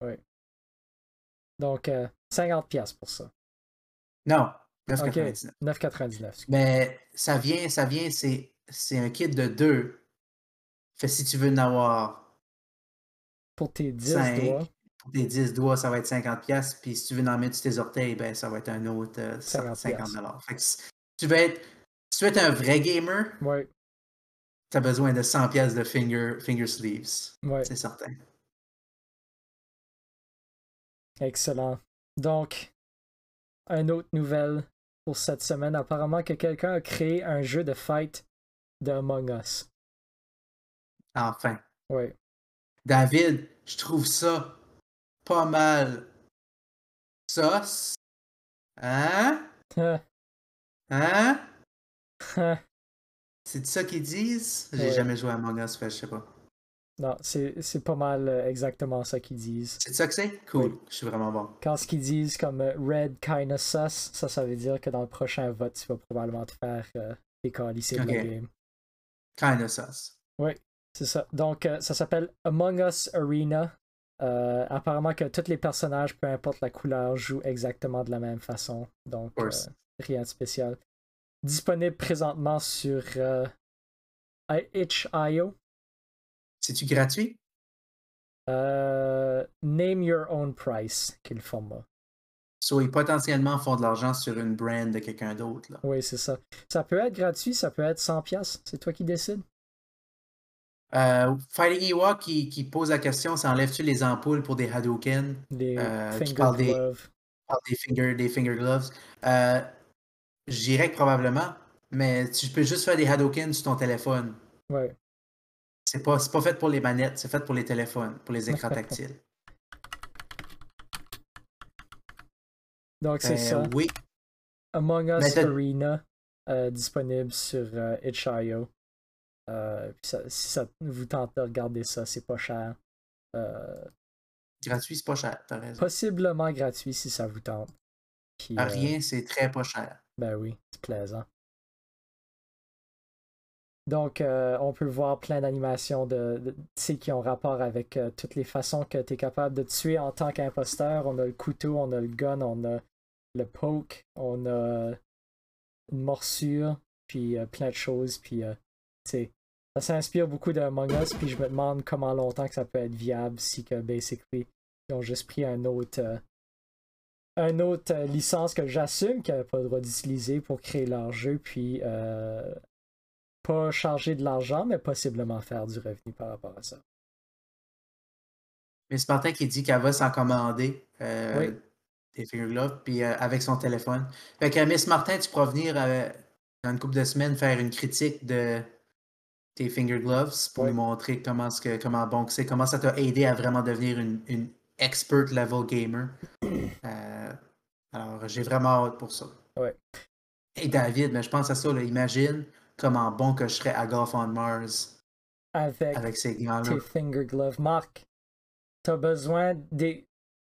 Oui. Donc, euh, 50$ piastres pour ça. Non, Ok, 9,99. 9,99. Mais ça vient, ça vient, c'est, c'est un kit de deux. Fait si tu veux en avoir Pour tes 10 Cinq. doigts, pour tes 10 doigts, ça va être 50 pièces Puis si tu veux en mettre sur tes orteils, ben ça va être un autre euh, 50 50 dollars. Fait que si tu veux être, si tu veux être un vrai gamer, ouais, tu as besoin de 100 pièces de finger, finger sleeves. ouais, C'est certain. excellent. Donc, une autre nouvelle pour cette semaine. Apparemment que quelqu'un a créé un jeu de fight de Among Us. Enfin. Ouais. David, je trouve ça pas mal sauce. Hein? Hein? C'est ça qu'ils disent? J'ai Ouais. jamais joué à Among Us, fait je sais pas. non, c'est pas mal euh, exactement ça qu'ils disent. C'est ça que c'est? Cool. Oui. Je suis vraiment bon. Quand ce qu'ils disent comme euh, Red kinda sus, ça, ça veut dire que dans le prochain vote, tu vas probablement te faire euh, décalisser de la Ok. game. Kind of sauce. C'est ça. Donc, euh, ça s'appelle Among Us Arena. Euh, apparemment que tous les personnages, peu importe la couleur, jouent exactement de la même façon. Donc, euh, rien de spécial. Disponible présentement sur itch.io. C'est-tu gratuit? Name Your Own Price, qui est le format. So, ils potentiellement font de l'argent sur une brand de quelqu'un d'autre. Oui, c'est ça. Ça peut être gratuit, ça peut être 100$. C'est toi qui décides. Euh, Fighting Ewok qui, qui pose la question, ça enlève-tu les ampoules pour des Hadouken? Les Euh, des- gloves. Par Des finger, des finger gloves. Euh, je dirais que probablement, mais tu peux juste faire des Hadouken sur ton téléphone. Ouais. C'est pas, pas fait pour les manettes, c'est fait pour les téléphones, pour les écrans tactiles. Donc, c'est Euh, ça. Oui. Among Us Arena disponible sur itch.io. Euh, puis ça- si ça vous tente de regarder ça, c'est pas cher. Euh, Gratuit, c'est pas cher, t'as raison. possiblement gratuit si ça vous tente. Puis, À euh, rien, c'est très pas cher. Ben oui, c'est plaisant. Donc, on peut voir plein d'animations de, de- tu sais, qui ont rapport avec toutes les façons que tu es capable de tuer en tant qu'imposteur. On a le couteau, on a le gun, on a le poke, on a une morsure, puis plein de choses. Puis, ça s'inspire beaucoup de Among Us, puis je me demande comment longtemps que ça peut être viable si que, basically, ils ont juste pris un autre... euh, un autre euh, licence que j'assume qu'ils n'avaient pas le droit d'utiliser pour créer leur jeu, puis euh, pas charger de l'argent, mais possiblement faire du revenu par rapport à ça. Mais c'est Martin qui dit qu'elle va s'en commander Oui. des Finger Gloves, puis avec son téléphone. Fait que Miss Martin, tu pourras venir dans une couple de semaines faire une critique de tes Finger Gloves pour Oui. nous montrer comment, ce que, comment bon que c'est, comment ça t'a aidé à vraiment devenir une, une expert level gamer. Euh, alors, j'ai vraiment hâte pour ça. Ouais. Et David, mais je pense à ça, là, imagine comment bon que je serais à Golf on Mars Avec, avec ces gants-là. tes finger gloves. Marc, t'as besoin des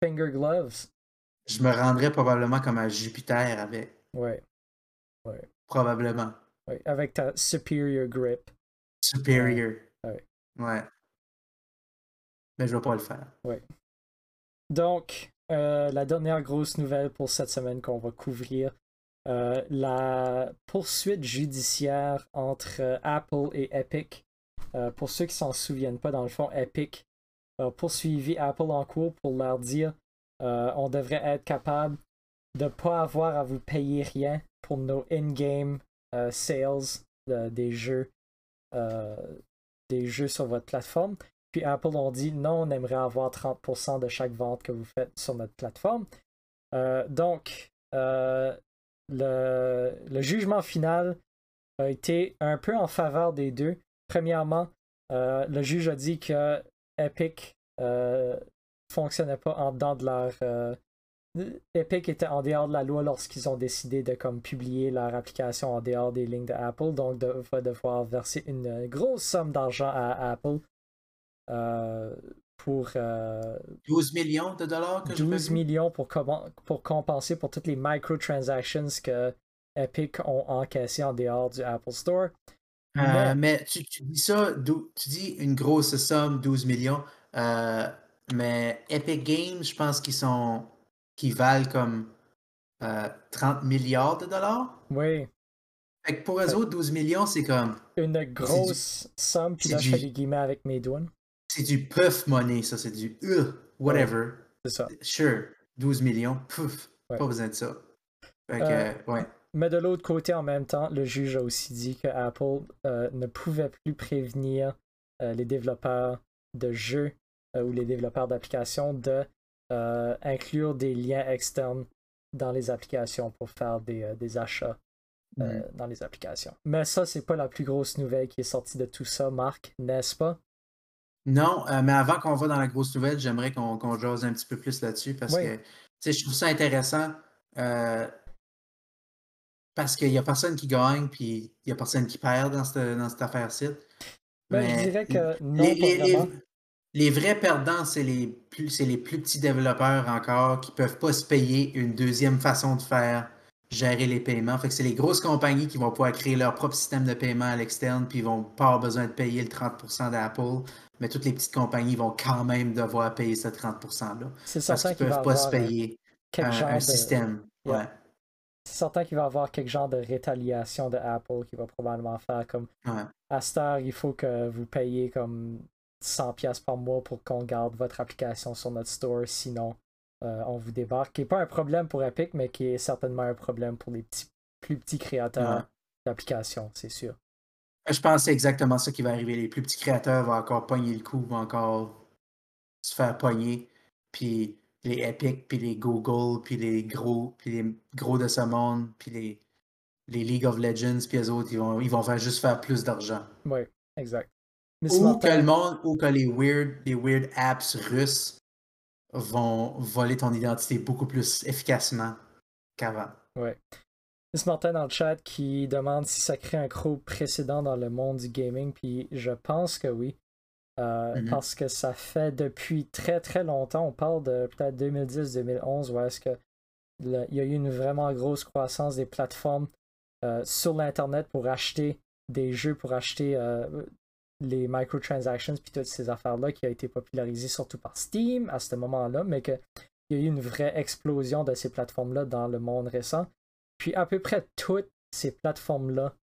finger gloves? Je me rendrais probablement comme à Jupiter avec. Ouais, Probablement. ouais, avec ta superior grip. Superior. Ouais. Ouais. Mais je vais pas le faire. Donc, euh, la dernière grosse nouvelle pour cette semaine qu'on va couvrir, euh, la poursuite judiciaire entre euh, Apple et Epic. Pour ceux qui s'en souviennent pas, dans le fond, Epic a poursuivi Apple en cours pour leur dire on devrait être capable de pas avoir à vous payer rien pour nos in-game sales de- des jeux des jeux sur votre plateforme. Puis Apple ont dit non, on aimerait avoir 30% de chaque vente que vous faites sur notre plateforme. Euh, donc, euh, le, jugement final a été un peu en faveur des deux. Premièrement, euh, le juge a dit que Epic euh, fonctionnait pas en dedans de leur. Euh, Epic était en dehors de la loi lorsqu'ils ont décidé de comme publier leur application en dehors des lignes de Apple, donc de, va devoir verser une grosse somme d'argent à Apple euh, pour euh, 12 millions de dollars que je 12 millions pour, compenser pour toutes les microtransactions que Epic ont encaissées en dehors du Apple Store. Euh, mais tu, tu dis ça, tu dis une grosse somme, 12 millions. euh, mais Epic Games, je pense qu'ils sont. Qu'ils valent comme euh, 30 milliards de dollars. Oui, Fait que pour eux autres, 12 millions, c'est comme. une grosse somme, puis c'est là je fais du- des guillemets avec mes doigts. C'est du puff money, ça. C'est du. uh, whatever. C'est ça. Sure. 12 millions. Pouf. Ouais. Pas besoin de ça. Fait que, Euh, ouais. Mais de l'autre côté, en même temps, le juge a aussi dit que Apple euh, ne pouvait plus prévenir euh, les développeurs de jeux euh, ou les développeurs d'applications de euh, inclure des liens externes dans les applications pour faire des, euh, des achats euh, Mhm. dans les applications. Mais ça, c'est pas la plus grosse nouvelle qui est sortie de tout ça, Marc, n'est-ce pas? Non, mais avant qu'on va dans la grosse nouvelle, j'aimerais qu'on qu'on jase un petit peu plus là-dessus parce Oui. que je trouve ça intéressant parce qu'il n'y a personne qui gagne puis il n'y a personne qui perd dans cette, dans cette affaire-ci. Ben, Mais je dirais que non, les- les- vrais perdants, c'est les, plus, c'est les plus petits développeurs encore qui ne peuvent pas se payer une deuxième façon de faire, gérer les paiements. Fait que c'est les grosses compagnies qui vont pouvoir créer leur propre système de paiement à l'externe puis ils vont pas avoir besoin de payer le 30% d'Apple. Mais toutes les petites compagnies vont quand même devoir payer ce 30%-là. C'est Parce certain qu'ils peuvent pas se euh, payer un, genre un de... système. Yeah. Ouais. C'est certain qu'il va y avoir quelque genre de rétaliation de Apple qui va probablement faire comme Ouais. à cette heure, il faut que vous payiez comme 100$ piastres par mois pour qu'on garde votre application sur notre store, sinon euh, on vous débarque. Qui n'est pas un problème pour Epic, mais qui est certainement un problème pour les petits, plus petits créateurs Ouais. d'applications, c'est sûr. Je pense que c'est exactement ça qui va arriver. Les plus petits créateurs vont encore pogner le coup, vont encore se faire pogner. Puis les Epic, puis les Google, puis les gros, puis les gros de ce monde, puis les, les League of Legends, puis les autres, ils vont, ils vont faire juste faire plus d'argent. Oui, exact. Ou Martin, que le monde, ou que les weird, les weird apps russes vont voler ton identité beaucoup plus efficacement qu'avant. ouais. Miss Martin dans le chat qui demande si ça crée un gros précédent dans le monde du gaming, puis je pense que oui. Euh, Mhm. Parce que ça fait depuis très très longtemps, on parle de peut-être 2010-2011, où est-ce que le- il y a eu une vraiment grosse croissance des plateformes euh, sur l'Internet pour acheter des jeux, pour acheter euh, les microtransactions, puis toutes ces affaires-là qui a été popularisée surtout par Steam à ce moment-là, mais qu'il y a eu une vraie explosion de ces plateformes-là dans le monde récent. Puis à peu près toutes ces plateformes-là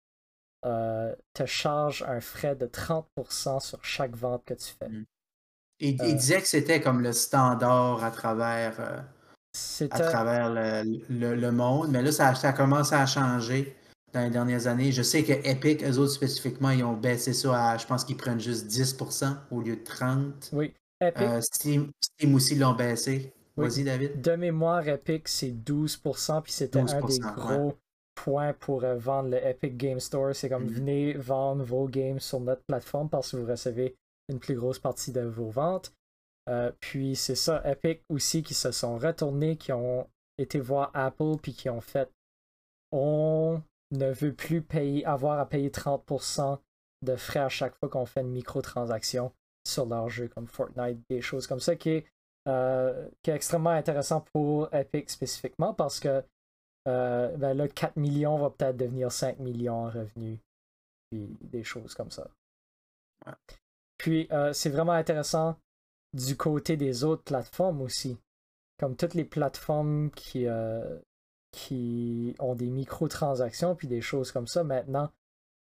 euh, te chargent un frais de 30% sur chaque vente que tu fais. Mm. Il, Euh. il disait que c'était comme le standard à travers, euh, à travers le, le- le monde, mais là, ça, ça a commencé à changer dans les dernières années. Je sais que Epic, eux autres spécifiquement, ils ont baissé ça à, je pense qu'ils prennent juste 10% au lieu de 30%. oui. Epic, Euh, Steam, Steam aussi l'ont baissé. Oui. Vas-y, David. de mémoire, Epic, c'est 12%, puis c'était un des 12%, gros points pour euh, vendre le Epic Game Store. C'est comme Mhm. venez vendre vos games sur notre plateforme parce que vous recevez une plus grosse partie de vos ventes. Euh, puis c'est ça, Epic aussi qui se sont retournés, qui ont été voir Apple, puis qui ont fait on ne veut plus payer, avoir à payer 30% de frais à chaque fois qu'on fait une microtransaction sur leur jeu comme Fortnite, des choses comme ça, qui est, euh, qui est extrêmement intéressant pour Epic spécifiquement parce que euh, ben là, 4 millions va peut-être devenir 5 millions en revenus, puis des choses comme ça. Puis euh, c'est vraiment intéressant du côté des autres plateformes aussi. Comme toutes les plateformes qui, qui ont des microtransactions puis des choses comme ça maintenant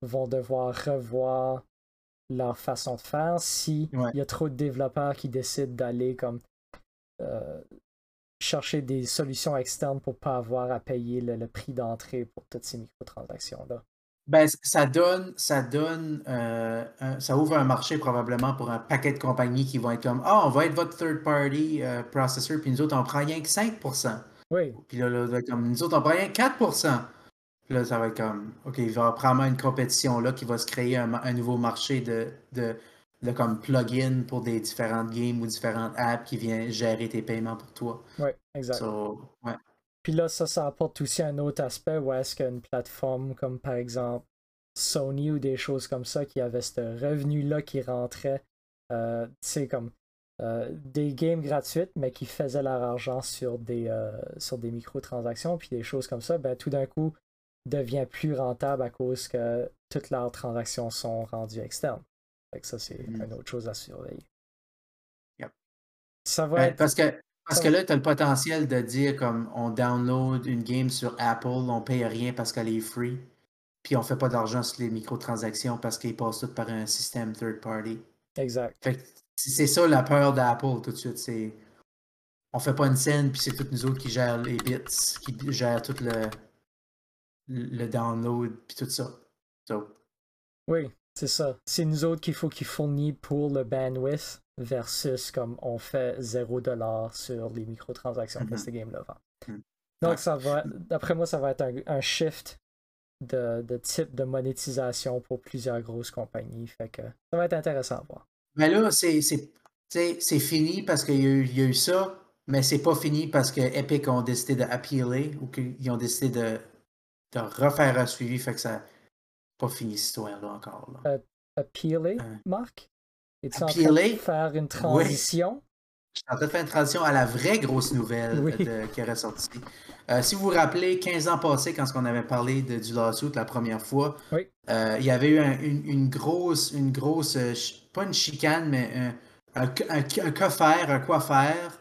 vont devoir revoir leur façon de faire si il Ouais. y a trop de développeurs qui décident d'aller comme euh, chercher des solutions externes pour pas avoir à payer le, le prix d'entrée pour toutes ces microtransactions là. Ben, ça donne, ça donne, euh, un- ça ouvre un marché probablement pour un paquet de compagnies qui vont être comme, ah, on va être votre third party euh, processor, puis nous autres, on prend rien que 5%. Oui, Puis là, là, comme, nous autres, on prend rien que 4%. Puis là, ça va être comme, OK, il va y avoir probablement une compétition là qui va se créer un, un nouveau marché de, de, de comme plugin pour des différentes games ou différentes apps qui vient gérer tes paiements pour toi. oui, exact. So, ouais. Puis là, ça, ça apporte aussi un autre aspect où est-ce qu'une plateforme comme par exemple Sony ou des choses comme ça qui avait ce revenu-là qui rentrait, euh, tu sais, comme euh, des games gratuites, mais qui faisaient leur argent sur des, euh, sur des microtransactions, puis des choses comme ça, ben tout d'un coup devient plus rentable à cause que toutes leurs transactions sont rendues externes. Fait que ça, c'est Mm. une autre chose à surveiller. Yep. Ça va Ben, être. parce que, parce que là, tu as le potentiel de dire comme on download une game sur Apple, on paye rien parce qu'elle est free, puis on fait pas d'argent sur les microtransactions parce qu'ils passent tout par un système third party. Exact. Fait que c'est ça la peur d'Apple tout de suite. C'est on fait pas une scène, puis c'est toutes nous autres qui gèrent les bits, qui gèrent tout le, le download, puis tout ça. So, Oui, c'est ça. C'est nous autres qu'il faut qu'ils fournissent pour le bandwidth versus comme on fait 0$ sur les microtransactions que vend. Mhm. Donc ça va, d'après moi, ça va être un, un shift de, de type de monétisation pour plusieurs grosses compagnies. Fait que ça va être intéressant à voir. Mais là, c'est fini parce qu'il y, a eu- il y a eu ça, mais c'est pas fini parce que Epic ont décidé d'appealer ou qu'ils ont décidé de, de refaire un suivi. Fait que ça pas fini cette histoire-là encore. là. Appealer, Euh, Marc? Es-tu en train de appealer? faire une transition? Je suis en train de faire une transition à la vraie grosse nouvelle Oui. de- qui est ressortie. Euh, si vous vous rappelez, 15 ans passés, quand on avait parlé de, du lawsuit la première fois, Oui. euh, il y avait eu un- une, une grosse, une grosse, euh, pas une chicane, mais un, un, un- un quoi faire, un quoi faire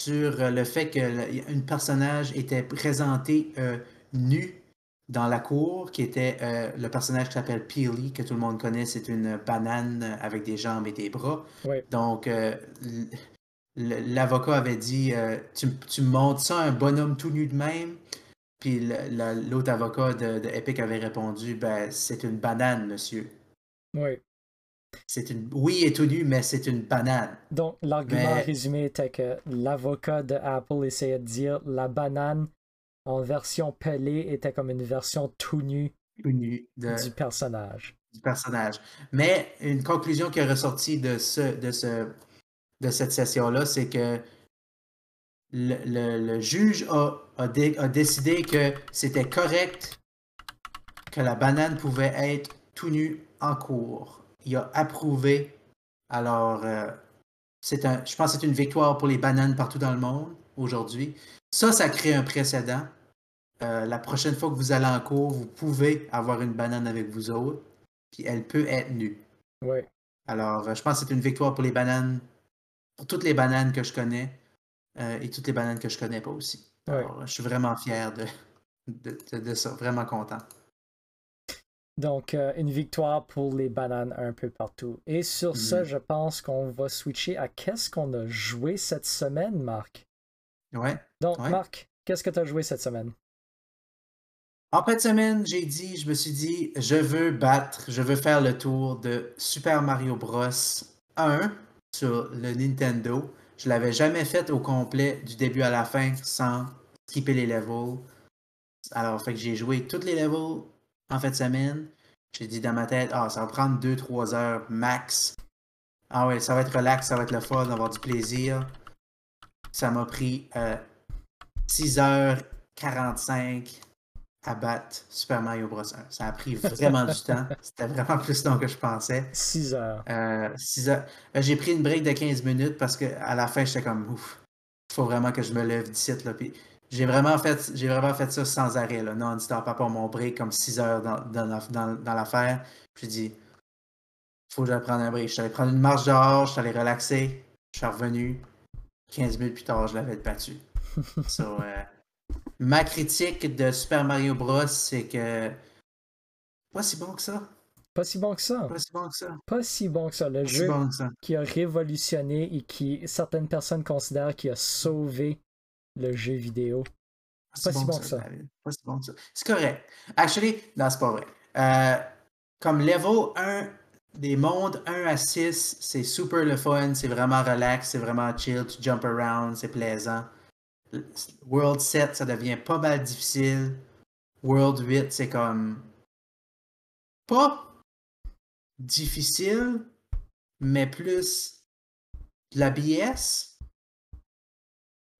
sur euh, le fait qu'un personnage était présenté euh, nu dans la cour, qui était euh, le personnage qui s'appelle Peely, que tout le monde connaît, c'est une banane avec des jambes et des bras. Donc, euh, l'avocat avait dit tu, tu me montres ça, un bonhomme tout nu de même? Puis l'autre avocat de, de Epic avait répondu ben, c'est une banane, monsieur. Oui. C'est une... Oui, il est tout nu, mais c'est une banane. Donc, l'argument Mais- résumé était que l'avocat de Apple essayait de dire la banane en version pelée était comme une version tout nue Tout nu de, du personnage. du personnage. Mais une conclusion qui est ressortie de, ce, de, ce, de cette session-là, c'est que le, le- le juge a, a dé- a décidé que c'était correct que la banane pouvait être tout nue en cours. Il a approuvé. Alors, euh, un, je pense que c'est une victoire pour les bananes partout dans le monde aujourd'hui. Ça, ça crée un précédent. Euh, la prochaine fois que vous allez en cours, vous pouvez avoir une banane avec vous autres, puis elle peut être nue. Ouais. Alors, euh, je pense que c'est une victoire pour les bananes, pour toutes les bananes que je connais euh, et toutes les bananes que je connais pas aussi. Ouais. Je suis vraiment fier de, de, de- de ça, vraiment content. Donc, euh, une victoire pour les bananes un peu partout. Et sur ce, Mhm. je pense qu'on va switcher à qu'est-ce qu'on a joué cette semaine, Marc? Ouais. Donc, Ouais. Marc, qu'est-ce que tu as joué cette semaine? En fin de semaine, j'ai dit, je me suis dit, je veux battre, je veux faire le tour de Super Mario Bros 1 sur le Nintendo. Je l'avais jamais fait au complet du début à la fin sans skipper les levels. Alors, fait que j'ai joué tous les levels en fin de semaine. J'ai dit dans ma tête, ah, ça va prendre 2-3 heures max. Ah ouais, ça va être relax, ça va être le fun, avoir du plaisir. Ça m'a pris euh, 6h45 à battre Super Mario Bros. 1. Ça a pris vraiment du temps. C'était vraiment plus long que je pensais. 6 heures. Euh, heures- euh, J'ai pris une break de 15 minutes parce qu'à la fin, j'étais comme ouf. Il faut vraiment que je me lève d'ici. Là. Puis j'ai vraiment fait j'ai vraiment fait ça sans arrêt, là, non-stop, à part mon break comme 6 heures dans, dans, dans- dans l'affaire. J'ai dit faut que j'aille prendre un break. Je suis allé prendre une marche dehors, je suis allé relaxer, je suis revenu. 15 minutes plus tard, je l'avais battu. So, euh, ma critique de Super Mario Bros, c'est que pas si bon que ça. Pas si bon que ça. Pas si bon que ça. Pas si bon que ça. Le Pas si jeu bon que ça. qui a révolutionné et qui certaines personnes considèrent qui a sauvé le jeu vidéo. Pas si bon que ça. David. Pas si bon que ça. C'est correct. Actually, non, c'est pas vrai. Euh, comme level 1 des mondes 1 à 6, c'est super le fun, c'est vraiment relax, c'est vraiment chill, tu jump around, c'est plaisant. World 7, ça devient pas mal difficile. World 8, c'est comme pas difficile, mais plus de la BS.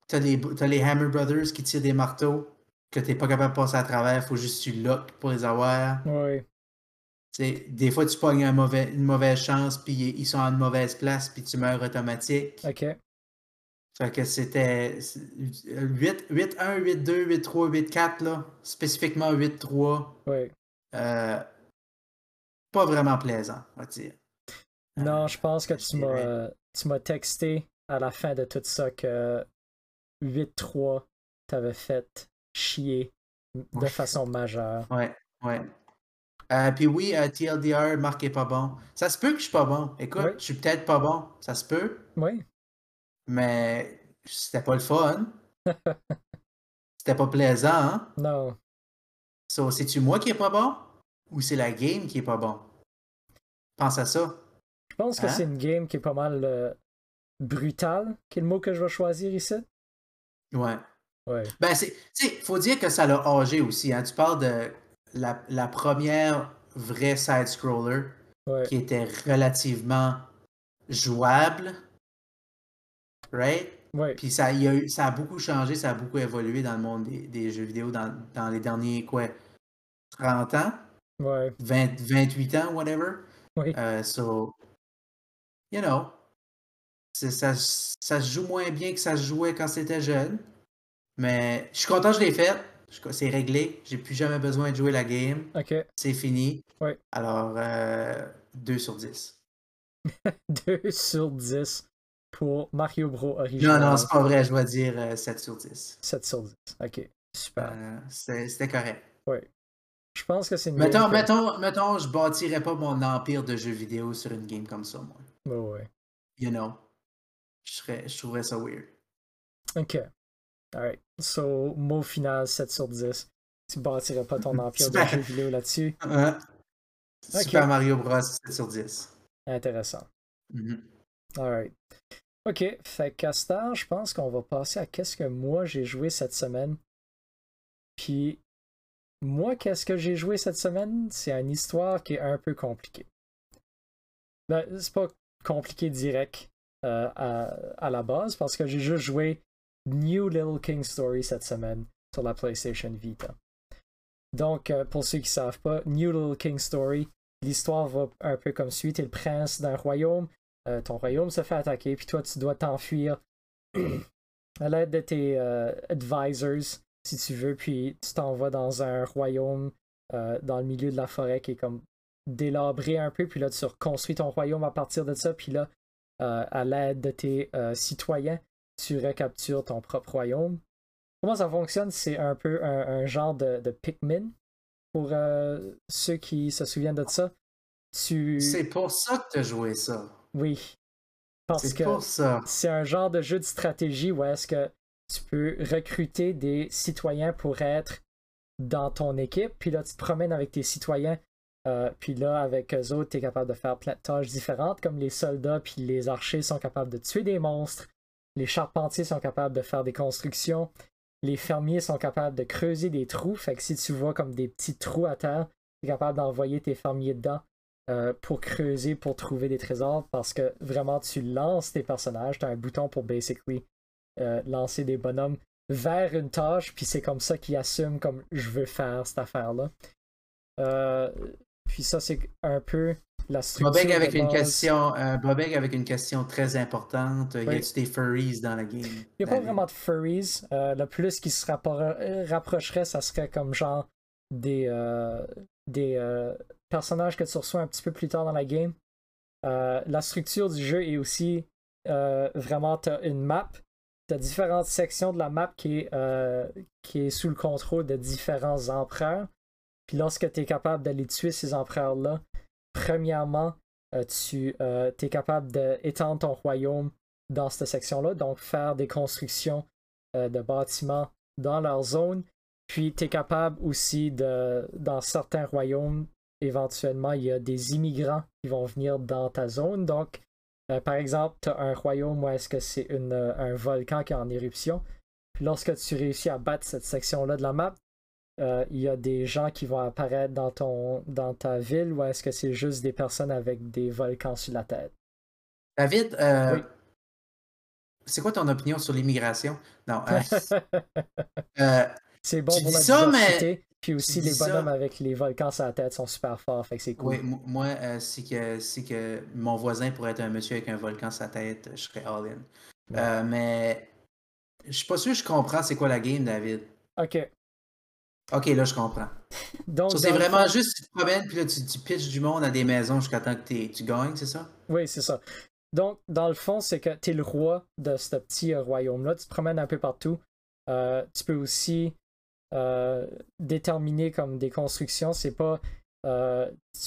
T'as les, t'as les Hammer Brothers qui tirent des marteaux que t'es pas capable de passer à travers, faut juste que tu lock pour les avoir. Oui. T'sais, des fois, tu pognes un mauvais, une mauvaise chance, puis ils sont en une mauvaise place, puis tu meurs automatique. OK. Fait que c'était 8, 8, 1, 8, 2, 8, 3, 8, 4, là. Spécifiquement 8, 3. Oui. Euh, pas vraiment plaisant, on va dire. Non, je pense que tu m'as texté à la fin de tout ça que 8-3 t'avait fait chier de Ouais. façon majeure. Ouais, ouais. Euh, puis oui, euh, TLDR, Marc est pas bon. Ça se peut que je suis pas bon. Écoute, Oui. je suis peut-être pas bon. Ça se peut. Oui. Mais c'était pas le fun. c'était pas plaisant, hein? Non. So, c'est-tu moi qui est pas bon? Ou c'est la game qui est pas bon? Pense à ça. Je pense que Hein? c'est une game qui est pas mal euh, brutale, qui est le mot que je vais choisir ici. Ouais. Ouais. Ben, c'est. Tu sais, faut dire que ça l'a âgé aussi, hein. Tu parles de la, la première vraie side-scroller Ouais. qui était relativement jouable. Right? Ouais. Puis ça, y a eu- ça a beaucoup changé, ça a beaucoup évolué dans le monde des, des jeux vidéo dans, dans les derniers, quoi, 30 ans, Ouais. 20, 28 ans, whatever? Oui. Euh, so, you know, ça, ça se joue moins bien que ça se jouait quand c'était jeune. Mais je suis content que je l'ai fait. C'est réglé. J'ai plus jamais besoin de jouer la game. C'est fini. Ouais. Alors, euh, 2 sur 10. 2 sur 10 pour Mario Bros Non, original. non, c'est pas vrai. Je dois dire euh, 7 sur 10. 7 sur 10. OK. Super. Euh, C'était correct. Ouais. Je pense que c'est une Mettons, mettons, mettons, je bâtirais pas mon empire de jeux vidéo sur une game comme ça, moi. Ouais, ouais. You know? Je, serais, je trouverais ça weird. OK. Alright. So, mot final 7 sur 10. Tu bâtirais pas ton empire de jeux vidéo là-dessus? Ok. Super Mario Bros. 7 sur 10. Intéressant. Mhm. Alright. Ok, fait temps, je pense qu'on va passer à qu'est-ce que moi j'ai joué cette semaine. Puis, moi, qu'est-ce que j'ai joué cette semaine? C'est une histoire qui est un peu compliquée. Ben, c'est pas compliqué direct euh, à, la base, parce que j'ai juste joué New Little King Story cette semaine sur la PlayStation Vita. Donc, euh, pour ceux qui ne savent pas, New Little King Story, l'histoire va un peu comme suit. Tu es le prince d'un royaume, euh, ton royaume se fait attaquer, puis toi, tu dois t'enfuir à l'aide de tes advisors, si tu veux, puis tu t'en vas dans un royaume dans le milieu de la forêt qui est comme délabré un peu, puis là, tu reconstruis ton royaume à partir de ça, puis là, à l'aide de tes citoyens, tu recaptures ton propre royaume. Comment ça fonctionne? C'est un peu un, genre de, de Pikmin. Pour euh, ceux qui se souviennent de ça. Tu... C'est pour ça que tu as joué ça. Oui. Parce que c'est un genre de jeu de stratégie où est-ce que tu peux recruter des citoyens pour être dans ton équipe. Puis là, tu te promènes avec tes citoyens. Euh, puis là, avec eux autres, tu es capable de faire plein de tâches différentes, comme les soldats puis les archers sont capables de tuer des monstres. Les charpentiers sont capables de faire des constructions. Les fermiers sont capables de creuser des trous. Fait que si tu vois comme des petits trous à terre, tu es capable d'envoyer tes fermiers dedans euh, pour creuser, pour trouver des trésors. Parce que vraiment, tu lances tes personnages. Tu as un bouton pour basically euh, lancer des bonhommes vers une tâche. Puis c'est comme ça qu'ils assument comme je veux faire cette affaire-là. Euh, puis ça, c'est un peu Bobeg avec une question, euh, avec une question très importante. Y a-t-il des furries dans la game? Il n'y a pas vraiment de furries. Euh, le plus qui se rapprocherait, ça serait comme genre des, euh, des personnages que tu reçois un petit peu plus tard dans la game. la structure du jeu est aussi vraiment, tu as une map. Tu as différentes sections de la map qui est, qui est sous le contrôle de différents empereurs. Puis lorsque tu es capable d'aller tuer ces empereurs-là, premièrement, euh, tu euh, es capable d'étendre ton royaume dans cette section-là, donc faire des constructions euh, de bâtiments dans leur zone. Puis tu es capable aussi de, dans certains royaumes, éventuellement, il y a des immigrants qui vont venir dans ta zone. Donc, par exemple, tu as un royaume où est-ce que c'est un volcan qui est en éruption. Puis lorsque tu réussis à battre cette section-là de la map, il y a des gens qui vont apparaître dans, ton, dans ta ville ou est-ce que c'est juste des personnes avec des volcans sur la tête? David, euh, c'est quoi ton opinion sur l'immigration? Non. Euh, c'est bon pour la ça, diversité. Puis aussi, les bonhommes avec les volcans sur la tête sont super forts, fait que c'est cool. Oui, moi, c'est que, que mon voisin pourrait être un monsieur avec un volcan sur la tête, je serais all-in. mais je suis pas sûr que je comprends c'est quoi la game, David. Ok. Ok, là, je comprends. Donc, c'est vraiment juste, tu te promènes, puis là, tu, tu pitches du monde à des maisons jusqu'à temps que tu gagnes, c'est ça? Oui, c'est ça. Donc, dans le fond, c'est que tu es le roi de ce petit euh, royaume-là. Tu te promènes un peu partout. Euh, tu peux aussi euh, déterminer comme des constructions. C'est pas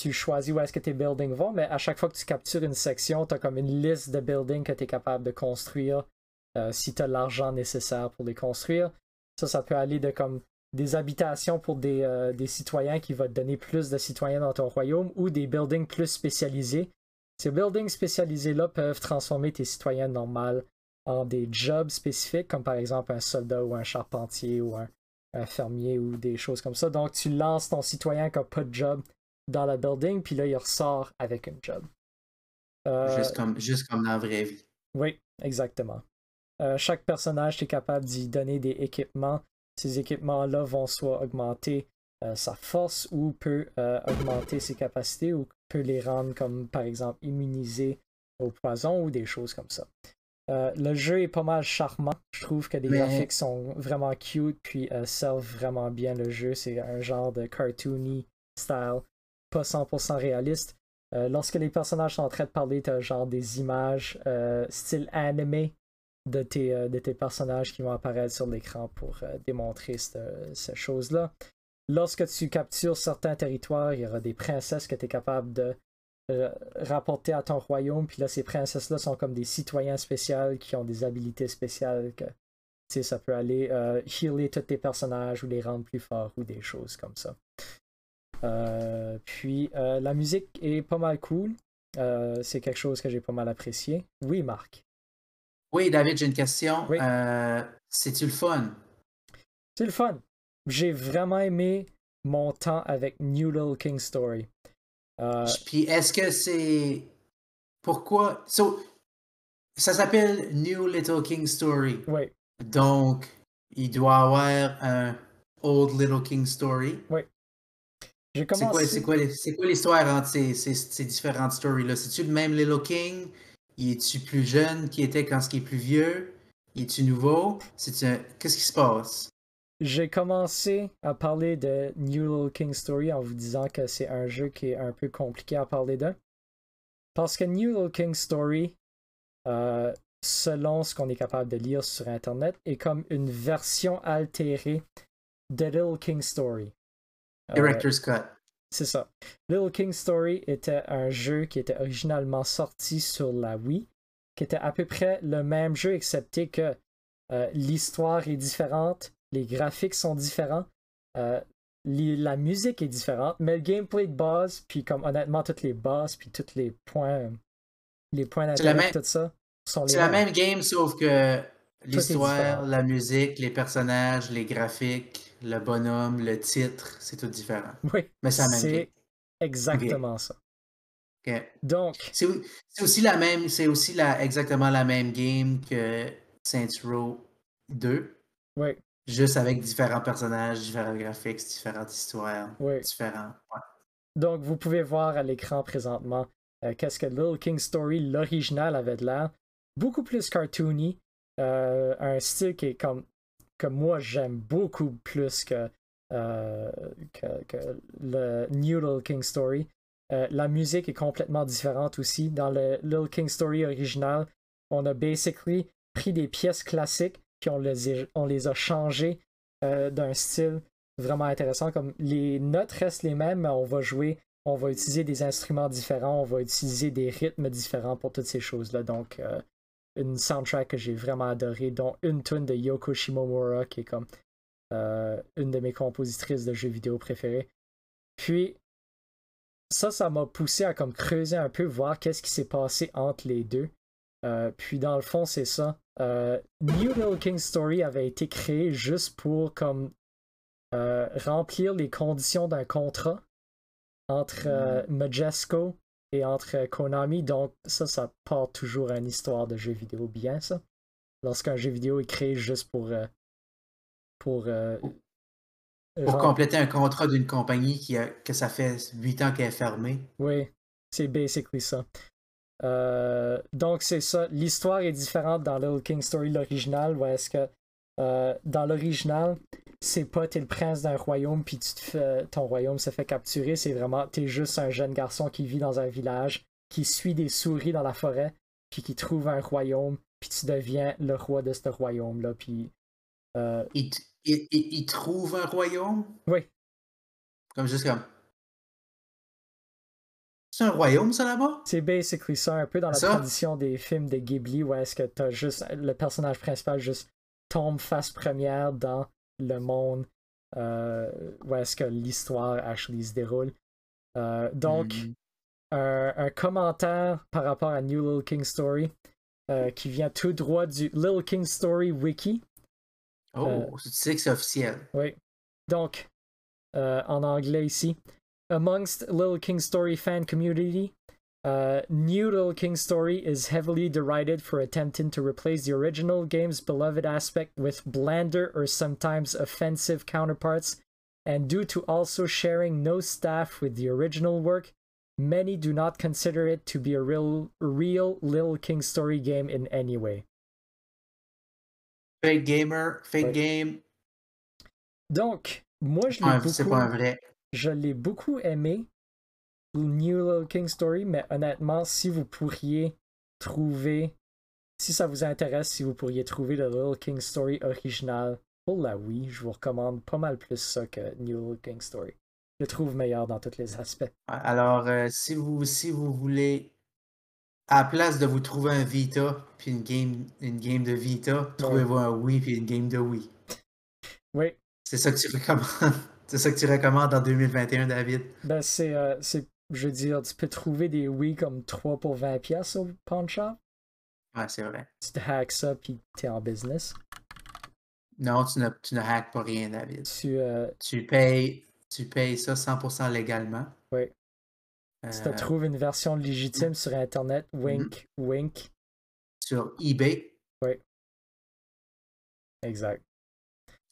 tu choisis où est-ce que tes buildings vont, mais à chaque fois que tu captures une section, tu as comme une liste de buildings que tu es capable de construire si tu as l'argent nécessaire pour les construire. Ça, ça peut aller de comme des habitations pour euh, des, citoyens qui vont te donner plus de citoyens dans ton royaume ou des buildings plus spécialisés. Ces buildings spécialisés-là peuvent transformer tes citoyens normaux en des jobs spécifiques, comme par exemple un soldat ou un charpentier ou un, fermier ou des choses comme ça. Donc tu lances ton citoyen qui n'a pas de job dans la building, puis là il ressort avec un job. Euh, juste, comme, juste comme dans la vraie vie. Oui, exactement. Euh, chaque personnage est capable d'y donner des équipements ces équipements-là vont soit augmenter euh, sa force ou peut euh, augmenter ses capacités ou peut les rendre comme par exemple immunisés au poison ou des choses comme ça. Euh, le jeu est pas mal charmant. Je trouve que les graphiques sont vraiment cute puis servent vraiment bien le jeu. C'est un genre de cartoony style, pas 100% réaliste. lorsque les personnages sont en train de parler, tu as genre des images style animé de tes, euh, de tes personnages qui vont apparaître sur l'écran pour euh, démontrer cette, chose-là. Lorsque tu captures certains territoires, il y aura des princesses que tu es capable de euh, rapporter à ton royaume. Puis là, ces princesses-là sont comme des citoyens spéciaux qui ont des habilités spéciales que ça peut aller healer tous tes personnages ou les rendre plus forts ou des choses comme ça. puis la musique est pas mal cool. c'est quelque chose que j'ai pas mal apprécié. Oui, Marc. Oui, David, j'ai une question. Euh, c'est-tu le fun? C'est le fun. J'ai vraiment aimé mon temps avec New Little King Story. Euh, Puis est-ce que c'est. Pourquoi. ça s'appelle New Little King Story. Oui. Donc, il doit avoir un Old Little King Story. Oui. J'ai C'est quoi, commencé. c'est quoi, les- c'est quoi l'histoire entre ces, ces- ces différentes stories-là? C'est-tu le même Little King? Il est-tu plus jeune qui était quand ce qui est plus vieux? Il est-tu nouveau? C'est un... Qu'est-ce qui se passe? J'ai commencé à parler de New Little King Story en vous disant que c'est un jeu qui est un peu compliqué à parler de. Parce que New Little King Story, euh, selon ce qu'on est capable de lire sur Internet, est comme une version altérée de Little King Story. Euh, Director's Cut. C'est ça. Little King Story était un jeu qui était originalement sorti sur la Wii, qui était à peu près le même jeu, excepté que euh, l'histoire est différente, les graphiques sont différents, euh, la musique est différente, mais le gameplay de base, puis comme honnêtement, toutes les bases, puis tous les points, les points d'intérêt, tout ça, sont les C'est la mêmes. même game, sauf que. L'histoire, la musique, les personnages, les graphiques, le bonhomme, le titre, c'est tout différent. Oui, Mais game. c'est exactement ça. Ok. Donc, C'est au- c'est aussi la même, c'est aussi la, exactement la même game que Saints Row 2, oui, juste avec différents personnages, différents graphiques, différentes histoires, oui. différents. ouais. Donc, vous pouvez voir à l'écran présentement euh, qu'est-ce que Little King Story, l'original, avait de l'air. Beaucoup plus cartoony. Euh, un style qui est comme, que moi j'aime beaucoup plus que, euh, que, le New Little King Story. Euh, la musique est complètement différente aussi. Dans le Little King Story original, on a basically pris des pièces classiques puis on les, on les a changées d'un style vraiment intéressant. Comme les notes restent les mêmes, mais on va jouer, on va utiliser des instruments différents, on va utiliser des rythmes différents pour toutes ces choses-là. Donc, une soundtrack que j'ai vraiment adorée, dont une tune de Yoko Shimomura, qui est comme euh, une de mes compositrices de jeux vidéo préférées. Puis, ça, ça m'a poussé à comme creuser un peu, voir qu'est-ce qui s'est passé entre les deux. Euh, puis dans le fond, c'est ça. Euh, New Little King Story avait été créé juste pour comme remplir les conditions d'un contrat entre euh, Majesco et entre euh, Konami. Donc ça, ça part toujours à une histoire de jeu vidéo bien, ça. Lorsqu'un jeu vidéo est créé juste pour euh, pour, euh, Pour rem- compléter un contrat d'une compagnie qui a, que ça fait 8 ans qu'elle est fermée. Oui, c'est basically ça. Euh, donc c'est ça. L'histoire est différente dans Little King Story, l'original, où est-ce que euh, dans l'original, c'est pas t'es le prince d'un royaume puis tu te fais, ton royaume se fait capturer, c'est vraiment t'es juste un jeune garçon qui vit dans un village, qui suit des souris dans la forêt, puis qui trouve un royaume, puis tu deviens le roi de ce royaume-là. Puis euh, Il, t- il- il- il trouve un royaume? oui, Comme juste comme. C'est un royaume, ça, là-bas? C'est basically ça, un peu dans la Ça? tradition des films de Ghibli, où est-ce que t'as juste le personnage principal juste tombe face première dans le monde euh, où est-ce que l'histoire actually se déroule. Euh, donc, Mhm. un, un commentaire par rapport à New Little King Story euh, qui vient tout droit du Little King Story Wiki. Oh, tu sais que c'est officiel. Oui. Donc, en anglais ici. Amongst Little King Story fan community, uh, New Little King Story is heavily derided for attempting to replace the original game's beloved aspect with blander or sometimes offensive counterparts, and due to also sharing no staff with the original work, many do not consider it to be a real, real Little King Story game in any way. Fake gamer, fake Ouais. game. Donc, moi je l'ai Ouais, beaucoup. c'est pas vrai. je l'ai beaucoup aimé, New Little King Story, mais honnêtement, si vous pourriez trouver, si ça vous intéresse, si vous pourriez trouver le Little King Story original pour la Wii, je vous recommande pas mal plus ça que New Little King Story. Je le trouve meilleur dans tous les aspects. Alors, euh, si, vous, si vous voulez, à la place de vous trouver un Vita puis une game, une game de Vita, trouvez-vous un Wii puis une game de Wii. Oui, C'est ça que tu recommandes. C'est ça que tu recommandes en 2021, David. ben c'est, euh, c'est, je veux dire, tu peux trouver des Wii comme 3 pour 20 pièces au pawn shop. Ouais, c'est vrai. Tu te hacks ça puis t'es en business. Non, tu ne, tu ne hackes pas rien, David. Tu, euh, Tu payes, tu payes ça 100% légalement. Oui. tu te Euh, trouves une version légitime sur Internet, wink, wink. sur eBay. Ouais. Exact.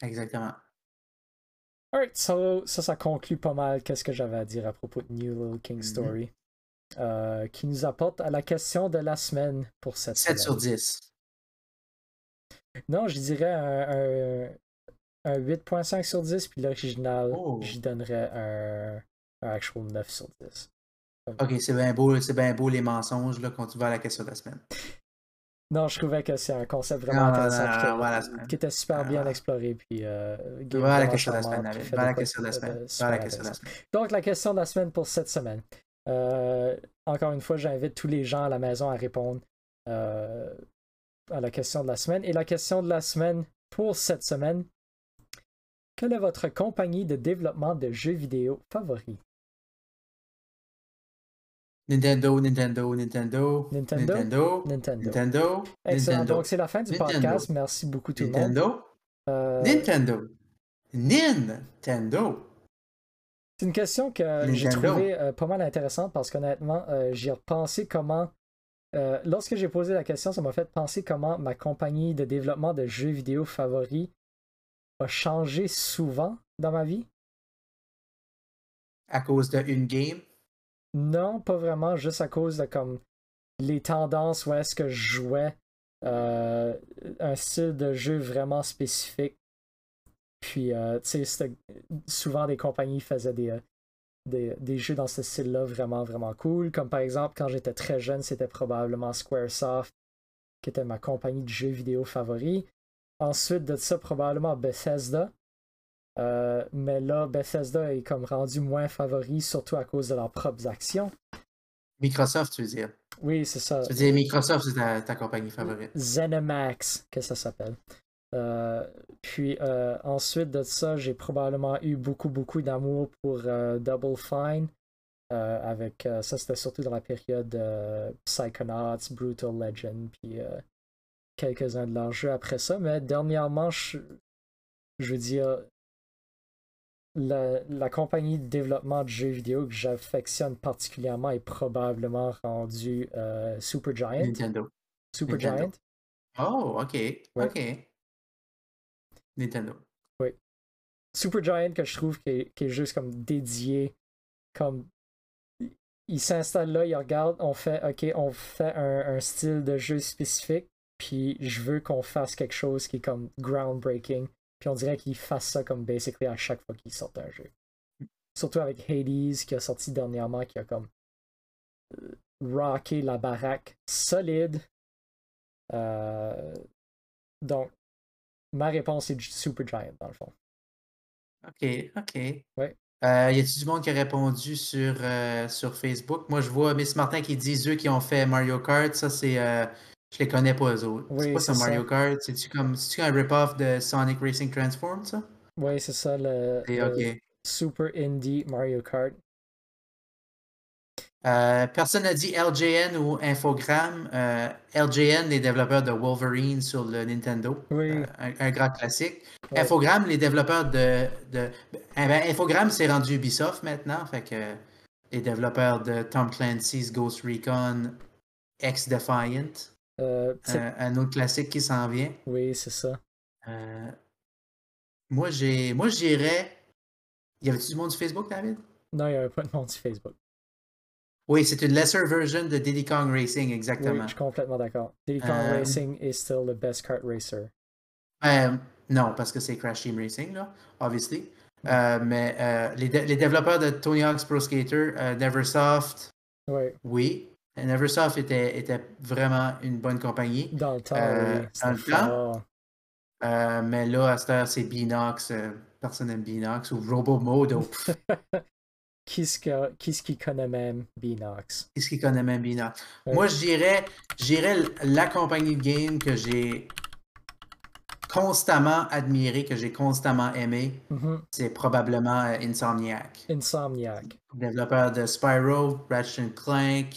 Exactement. Alright, so, ça, ça conclut pas mal qu'est-ce que j'avais à dire à propos de New Little King Mhm. Story. euh, qui nous apporte à la question de la semaine pour cette 7 sur semaine. 10. Non, je dirais un, un, un 8.5 sur 10, puis l'original, Oh. j'y donnerais un, un actual 9 sur 10. Ok, c'est bien beau, c'est bien beau les mensonges là, quand tu vas à la question de la semaine. Non, je trouvais que c'est un concept vraiment Non, non, intéressant, non, voilà, qui était super bien Ah. exploré, puis euh, game Va à la question de la semaine, la question de la la question de la. Donc, la question de la semaine pour cette semaine. Euh, encore une fois, j'invite tous les gens à la maison à répondre euh, à la question de la semaine. Et la question de la semaine pour cette semaine, quelle est votre compagnie de développement de jeux vidéo favori? Nintendo, Nintendo, Nintendo, Nintendo? Nintendo, Nintendo. Nintendo, Excellent. Nintendo, Donc, c'est la fin du Nintendo. podcast. Merci beaucoup tout le monde. Nintendo, Euh, Nintendo, Nintendo. C'est une question que j'ai trouvée euh, pas mal intéressante parce qu'honnêtement, euh, j'y ai repensé comment. euh, lorsque j'ai posé la question, ça m'a fait penser comment ma compagnie de développement de jeux vidéo favori a changé souvent dans ma vie. À cause de une game? Non, pas vraiment, juste à cause de comme les tendances où est-ce que je jouais euh, un style de jeu vraiment spécifique. Puis, euh, tu sais, souvent des compagnies faisaient des, euh, des, des jeux dans ce style-là vraiment, vraiment cool. Comme par exemple, quand j'étais très jeune, c'était probablement Squaresoft, qui était ma compagnie de jeux vidéo favori. Ensuite de ça, probablement Bethesda. Euh, mais là, Bethesda est comme rendu moins favori, surtout à cause de leurs propres actions. Microsoft, tu veux dire? Oui, c'est ça. Tu veux dire Microsoft, c'est ta, ta compagnie favorite. Zenimax, que ça s'appelle. Euh, puis euh, ensuite de ça, j'ai probablement eu beaucoup, beaucoup d'amour pour Double Fine. Avec ça, c'était surtout dans la période Psychonauts, Brutal Legend, puis quelques-uns de leurs jeux après ça. Mais dernièrement, je, je veux dire, la, la compagnie de développement de jeux vidéo que j'affectionne particulièrement est probablement rendue euh, Supergiant. Nintendo. Supergiant. Oh, ok. Ouais. Ok. Nintendo. Supergiant que je trouve qui est, qui est juste comme dédié comme il s'installe là, il regarde, on fait ok, on fait un, un style de jeu spécifique, puis je veux qu'on fasse quelque chose qui est comme groundbreaking, puis on dirait qu'il fasse ça comme basically à chaque fois qu'il sort un jeu. Surtout avec Hades qui a sorti dernièrement, qui a comme euh, rocké la baraque solide. Euh, donc, ma réponse est du Supergiant dans le fond. Ok, ok. Ouais. Euh, y a-t-il du monde qui a répondu sur, euh, sur Facebook? Moi, je vois Miss Martin qui dit eux qui ont fait Mario Kart. Ça, c'est. euh, je les connais pas, eux autres. Oui, c'est quoi ça. Mario Kart? C'est-tu comme. Un rip-off de Sonic Racing Transform, ça? Oui, c'est ça, le, Et, le ok. Super Indie Mario Kart. Euh, personne n'a dit LJN ou Infogrames. Euh, LJN, les développeurs de Wolverine sur le Nintendo. Oui. Euh, un, un grand classique. Ouais. Infogrames, les développeurs de. de eh ben, Infogrames, c'est rendu Ubisoft maintenant. Fait que les développeurs de Tom Clancy's Ghost Recon X Defiant. Euh, un autre classique qui s'en vient. Oui, c'est ça. Euh, moi, j'ai. Moi, je dirais. Y avait-tu du monde sur Facebook, David? Non, il n'y avait pas de monde sur Facebook. Oui, c'est une lesser version de Diddy Kong Racing, Oui, exactement. je suis complètement d'accord. Diddy Kong Euh, Racing is still the best kart racer. Non, parce que c'est Crash Team Racing, là, obviously. Mais les, les développeurs de Tony Hawk's Pro Skater, Neversoft, Oui, oui. Neversoft était, était vraiment une bonne compagnie. dans le temps, Euh, oui. dans le temps? Euh, mais là, à cette heure, c'est Binox. euh, personne n'aime Binox. Ou Robomodo. Pff, Qui connaît même Binox? Qu'est-ce qui connaît même Binox? Ouais. Moi, je dirais, je dirais la compagnie de game que j'ai constamment admirée, que j'ai constamment aimée, Mhm. c'est probablement Insomniac. Insomniac. Développeur de Spyro, Ratchet Clank,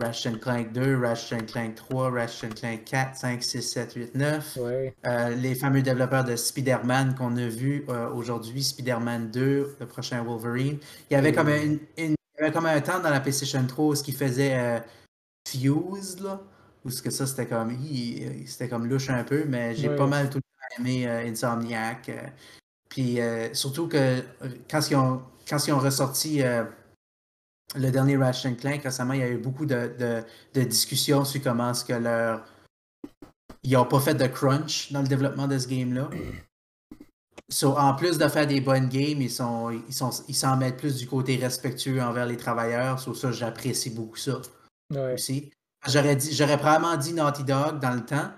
Ratchet Clank 2, Ratchet Clank 3, Ratchet Clank 4, 5, 6, 7, 8, 9. Oui, Euh, les fameux développeurs de Spider-Man qu'on a vu euh, aujourd'hui, Spider-Man 2, le prochain Wolverine. Il y avait comme une- il y avait comme un temps dans la PlayStation 3 où ce qui faisait euh, Fuse, là, où ce que ça c'était comme c'était comme louche un peu, mais j'ai pas mal tout le temps aimé euh, Insomniac. puis euh, surtout que quand ils ont, quand ils ont ressorti le dernier Ratchet Clank récemment, il y a eu beaucoup de, de- de discussions sur comment est-ce que leur. Ils n'ont pas fait de crunch dans le développement de ce game-là. So, en plus de faire des bonnes games, ils sont, ils sont, ils s'en mettent plus du côté respectueux envers les travailleurs. Sur ça, j'apprécie beaucoup ça Ouais. aussi. J'aurais dit, j'aurais probablement dit Naughty Dog dans le temps,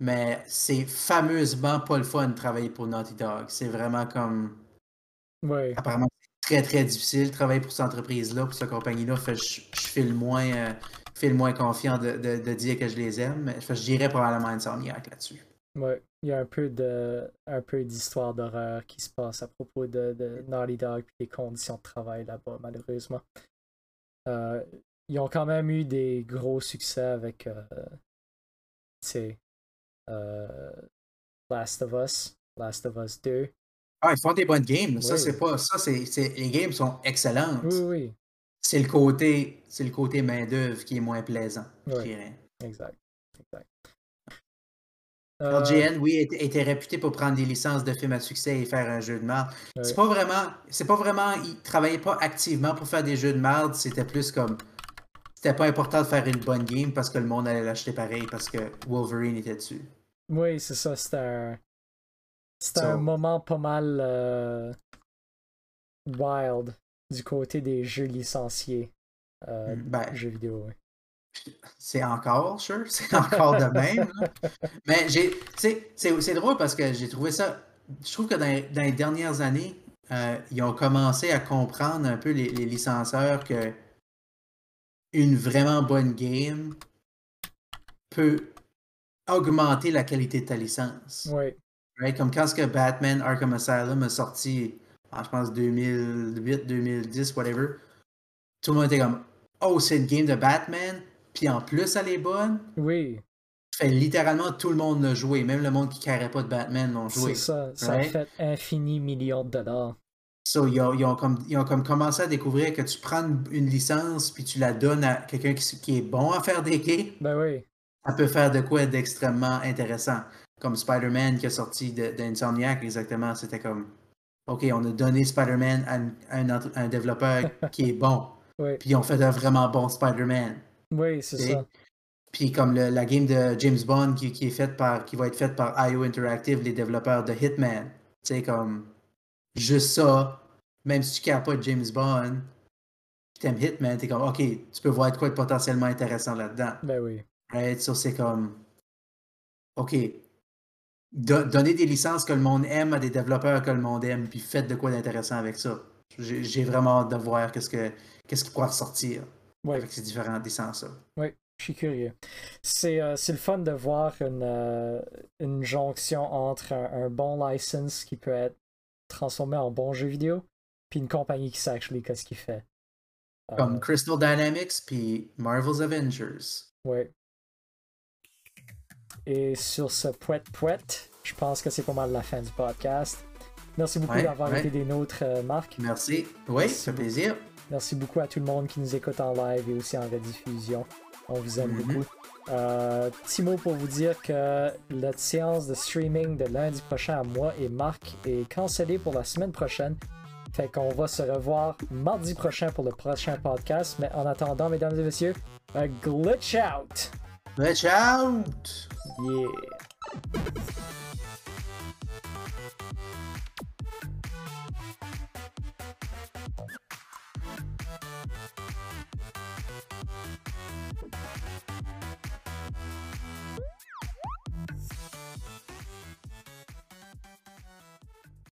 mais c'est fameusement pas le fun de travailler pour Naughty Dog. C'est vraiment comme Ouais. apparemment très très difficile travailler pour cette entreprise-là, pour cette compagnie-là. Je, je fais le moins, euh, le moins confiant de, de- dire que je les aime. Fait je dirais probablement Insomniac là-dessus. Ouais, il y a un peu de un peu d'histoire d'horreur qui se passe à propos de, de Naughty Dog et des conditions de travail là-bas, malheureusement. Euh, ils ont quand même eu des gros succès avec euh, Last of Us, Last of Us 2. Ah, ils font des bonnes games. Ça, Oui. c'est pas. Ça, c'est, les games sont excellentes. Oui, oui, C'est le côté. C'est le côté main-d'œuvre qui est moins plaisant, je dirais. exact. exact. Euh, LGN, oui, était, était réputé pour prendre des licences de films à succès et faire un jeu de merde. C'est pas vraiment. C'est pas vraiment. Ils travaillaient pas activement pour faire des jeux de merde. C'était plus comme. C'était pas important de faire une bonne game parce que le monde allait l'acheter pareil parce que Wolverine était dessus. Oui, c'est ça, c'était un. C'était So- un moment pas mal euh, wild du côté des jeux licenciés. euh, Ben, jeux vidéo, oui. c'est encore, sure, c'est encore de même. Mais j'ai, c'est, drôle parce que j'ai trouvé ça. Je trouve que dans, les- dans les dernières années, euh, ils ont commencé à comprendre un peu les, les licencieurs que une vraiment bonne game peut augmenter la qualité de ta licence. Oui, Right? Comme quand ce que Batman Arkham Asylum a sorti, en, je pense 2008, 2010, whatever, tout le monde était comme Oh, c'est une game de Batman, puis en plus elle est bonne. oui, Fait littéralement tout le monde l'a joué, même le monde qui ne carrait pas de Batman l'ont joué. c'est ça. Ça right? a fait infini millions de dollars. So, ils, ont, ils ont comme, ils ont comme commencé à découvrir que tu prends une, une licence puis tu la donnes à quelqu'un qui, qui est bon à faire des games, Ben oui, ça peut faire de quoi d'extrêmement intéressant. Comme Spider-Man qui est sorti d'Insomniac, exactement. C'était comme, OK, on a donné Spider-Man à, un- à un, entre- à un développeur qui est bon. oui, Puis ont fait un vraiment bon Spider-Man. oui, c'est ça. Puis comme le- la game de James Bond qui, qui est faite par, qui va être faite par IO Interactive, les développeurs de Hitman. Tu sais, comme, juste ça, même si tu ne pas de James Bond, t'aimes Hitman, t'es comme, OK, tu peux voir de quoi de potentiellement intéressant là-dedans. Ben oui, Right? So, c'est comme, OK, donnez des licences que le monde aime à des développeurs que le monde aime, puis faites de quoi d'intéressant avec ça. J'ai vraiment hâte de voir qu'est-ce que qu'est-ce qui pourra ressortir oui. avec ces différentes licences-là. Oui, je suis curieux. C'est euh, c'est le fun de voir une, euh, une jonction entre un, un bon license qui peut être transformé en bon jeu vidéo, puis une compagnie qui sait actually qu'est-ce qu'il fait. Euh, Comme Crystal Dynamics puis Marvel's Avengers. ouais. Et sur ce poète poète, je pense que c'est pas mal la fin du podcast. Merci beaucoup Ouais, d'avoir ouais. été des nôtres, euh, Marc. Merci. Oui, fait beaucoup. plaisir. Merci beaucoup à tout le monde qui nous écoute en live et aussi en rediffusion. On vous aime Mhm. beaucoup. Euh, petit mot pour vous dire que notre séance de streaming de lundi prochain à moi et Marc est cancellée pour la semaine prochaine. Fait qu'on va se revoir mardi prochain pour le prochain podcast. Mais en attendant, mesdames et messieurs, un glitch out! Watch out! Yeah!